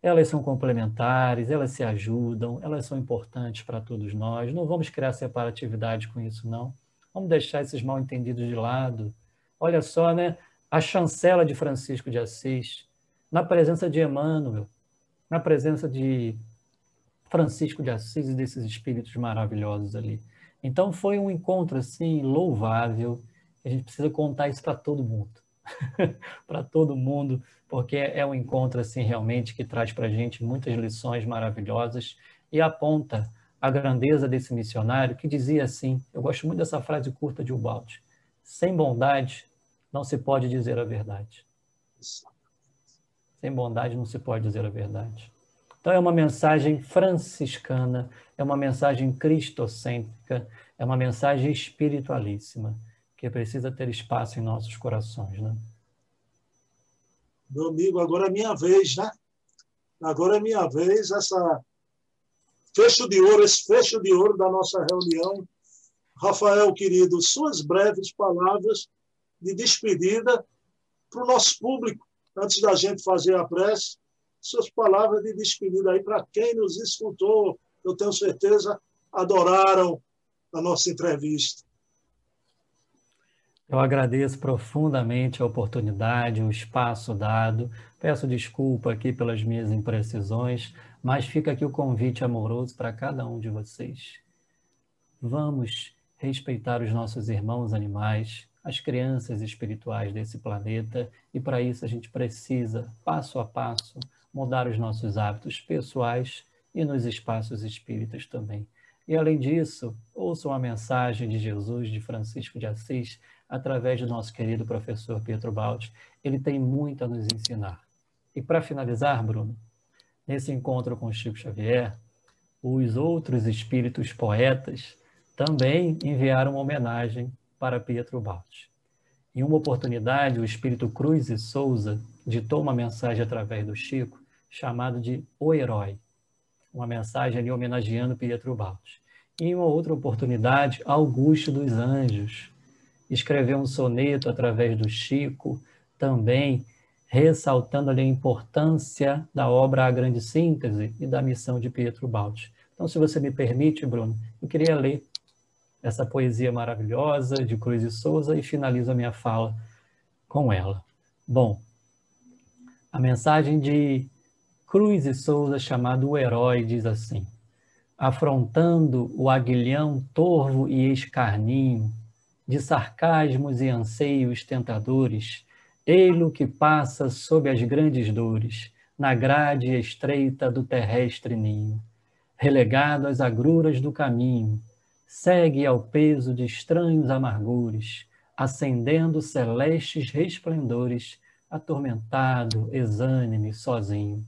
Elas são complementares, elas se ajudam, elas são importantes para todos nós. Não vamos criar separatividade com isso, não. Vamos deixar esses mal entendidos de lado. Olha só, né? A chancela de Francisco de Assis, na presença de Emmanuel, na presença de Francisco de Assis e desses espíritos maravilhosos ali. Então foi um encontro assim louvável, a gente precisa contar isso para todo mundo. para todo mundo, porque é um encontro assim realmente que traz para a gente muitas lições maravilhosas e aponta a grandeza desse missionário que dizia assim, eu gosto muito dessa frase curta de Ubaldi, sem bondade não se pode dizer a verdade. Sem bondade não se pode dizer a verdade. Então é uma mensagem franciscana, é uma mensagem cristocêntrica, é uma mensagem espiritualíssima que precisa ter espaço em nossos corações, né? Meu amigo, agora é minha vez, né? Agora é minha vez, essa fecho de ouro, esse fecho de ouro da nossa reunião. Rafael, querido, suas breves palavras de despedida para o nosso público, antes da gente fazer a prece, suas palavras de despedida aí para quem nos escutou, eu tenho certeza, adoraram a nossa entrevista. Eu agradeço profundamente a oportunidade, o espaço dado. Peço desculpa aqui pelas minhas imprecisões, mas fica aqui o convite amoroso para cada um de vocês. Vamos respeitar os nossos irmãos animais, as crianças espirituais desse planeta, e para isso a gente precisa, passo a passo, mudar os nossos hábitos pessoais e nos espaços espíritas também. E além disso, ouçam a mensagem de Jesus, de Francisco de Assis, através do nosso querido professor Pietro Baldi. Ele tem muito a nos ensinar. E para finalizar, Bruno, nesse encontro com Chico Xavier, os outros espíritos poetas também enviaram uma homenagem para Pietro Baldi. Em uma oportunidade, o espírito Cruz e Souza ditou uma mensagem através do Chico, chamado de O Herói, uma mensagem ali homenageando Pietro Baldi. E em uma outra oportunidade, Augusto dos Anjos escreveu um soneto através do Chico, também ressaltando ali a importância da obra A Grande Síntese e da missão de Pietro Baldi. Então, se você me permite, Bruno, eu queria ler essa poesia maravilhosa de Cruz e Souza e finalizo a minha fala com ela. Bom, a mensagem de Cruz e Souza, chamado O Herói, diz assim: afrontando o aguilhão torvo e escarninho, de sarcasmos e anseios tentadores, ei-lo que passa sob as grandes dores, na grade estreita do terrestre ninho, relegado às agruras do caminho, segue ao peso de estranhos amargures, acendendo celestes resplendores, atormentado, exânime, sozinho.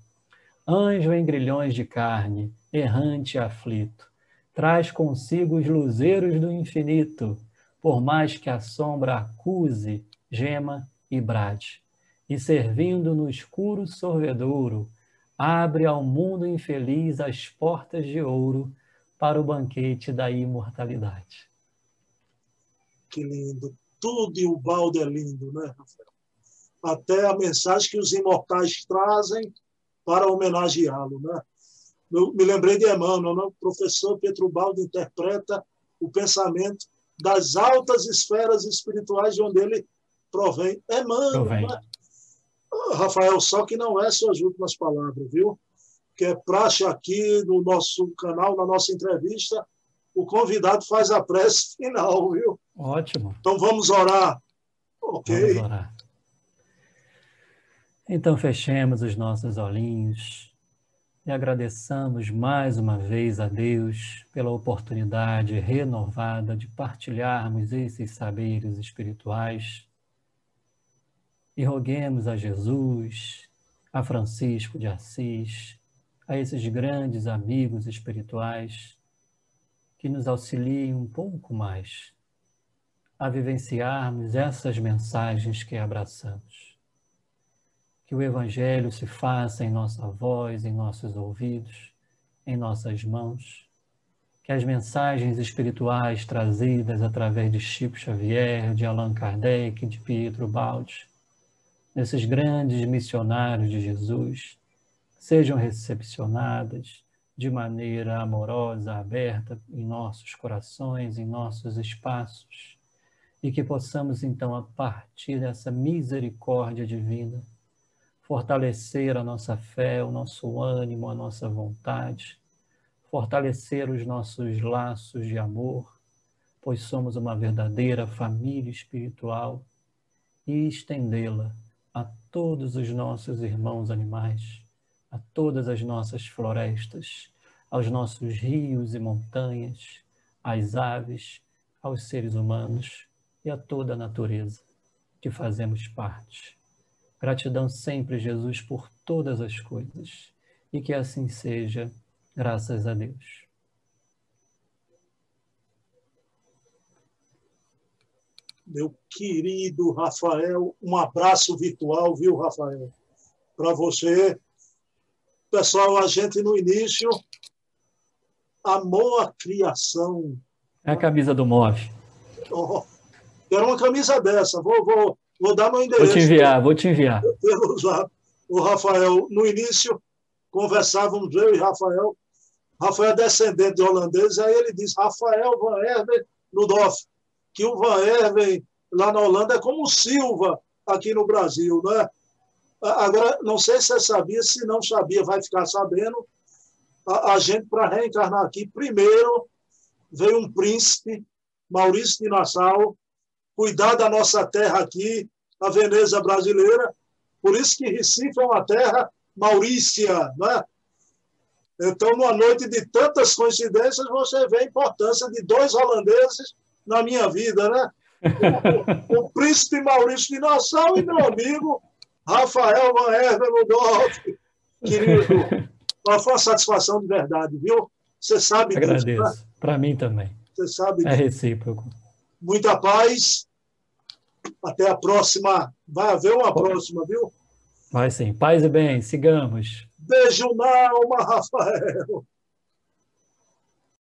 Anjo em grilhões de carne, errante e aflito, traz consigo os luzeiros do infinito, por mais que a sombra acuse, gema e brade. E servindo no escuro sorvedouro, abre ao mundo infeliz as portas de ouro para o banquete da imortalidade. Que lindo. Tudo e o balde é lindo, né, Rafael? Até a mensagem que os imortais trazem para homenageá-lo. Né? Eu me lembrei de Emmanuel, né? o professor Pedro Baldo interpreta o pensamento das altas esferas espirituais de onde ele provém. Emmanuel, provém. Né? Rafael, só que não é suas últimas palavras, viu? Que é praxe aqui no nosso canal, na nossa entrevista, o convidado faz a prece final, viu? Ótimo. Então vamos orar. Ok. Vamos orar. Então fechemos os nossos olhinhos e agradeçamos mais uma vez a Deus pela oportunidade renovada de partilharmos esses saberes espirituais. E roguemos a Jesus, a Francisco de Assis, a esses grandes amigos espirituais que nos auxiliem um pouco mais a vivenciarmos essas mensagens que abraçamos que o Evangelho se faça em nossa voz, em nossos ouvidos, em nossas mãos, que as mensagens espirituais trazidas através de Chico Xavier, de Allan Kardec, de Pietro Baldi, desses grandes missionários de Jesus, sejam recepcionadas de maneira amorosa, aberta em nossos corações, em nossos espaços, e que possamos então, a partir dessa misericórdia divina, fortalecer a nossa fé, o nosso ânimo, a nossa vontade, fortalecer os nossos laços de amor, pois somos uma verdadeira família espiritual, e estendê-la a todos os nossos irmãos animais, a todas as nossas florestas, aos nossos rios e montanhas, às aves, aos seres humanos e a toda a natureza que fazemos parte. Gratidão sempre, Jesus, por todas as coisas. E que assim seja, graças a Deus. Meu querido Rafael, um abraço virtual, viu, Rafael? Para você. Pessoal, a gente no início amou a criação. É a camisa do Move. Oh, era uma camisa dessa. Vou, vou, Vou dar meu endereço. Vou te enviar, vou te enviar. Pelo zap. O Rafael, no início, conversávamos eu e Rafael. Rafael é descendente de holandês, aí ele disse, Rafael Van Herven Ludolf, que o Van Herven lá na Holanda é como o Silva aqui no Brasil, né? Agora, não sei se você sabia, se não sabia, vai ficar sabendo. A, a gente, para reencarnar aqui, primeiro veio um príncipe, Maurício de Nassau, cuidar da nossa terra aqui, a Veneza brasileira. Por isso que Recife é uma terra maurícia, né? Então, numa noite de tantas coincidências, você vê a importância de dois holandeses na minha vida, né? o, o, príncipe Maurício de Nassau e meu amigo Rafael Van Herven Ludolf. Querido, foi uma satisfação de verdade, viu? Você sabe Agradeço. disso. Agradeço. Né? Para mim também. Você sabe. É recíproco. Muita paz. Até a próxima. Vai haver uma próxima, viu? Vai sim. Paz e bem. Sigamos. Beijo na alma, Rafael.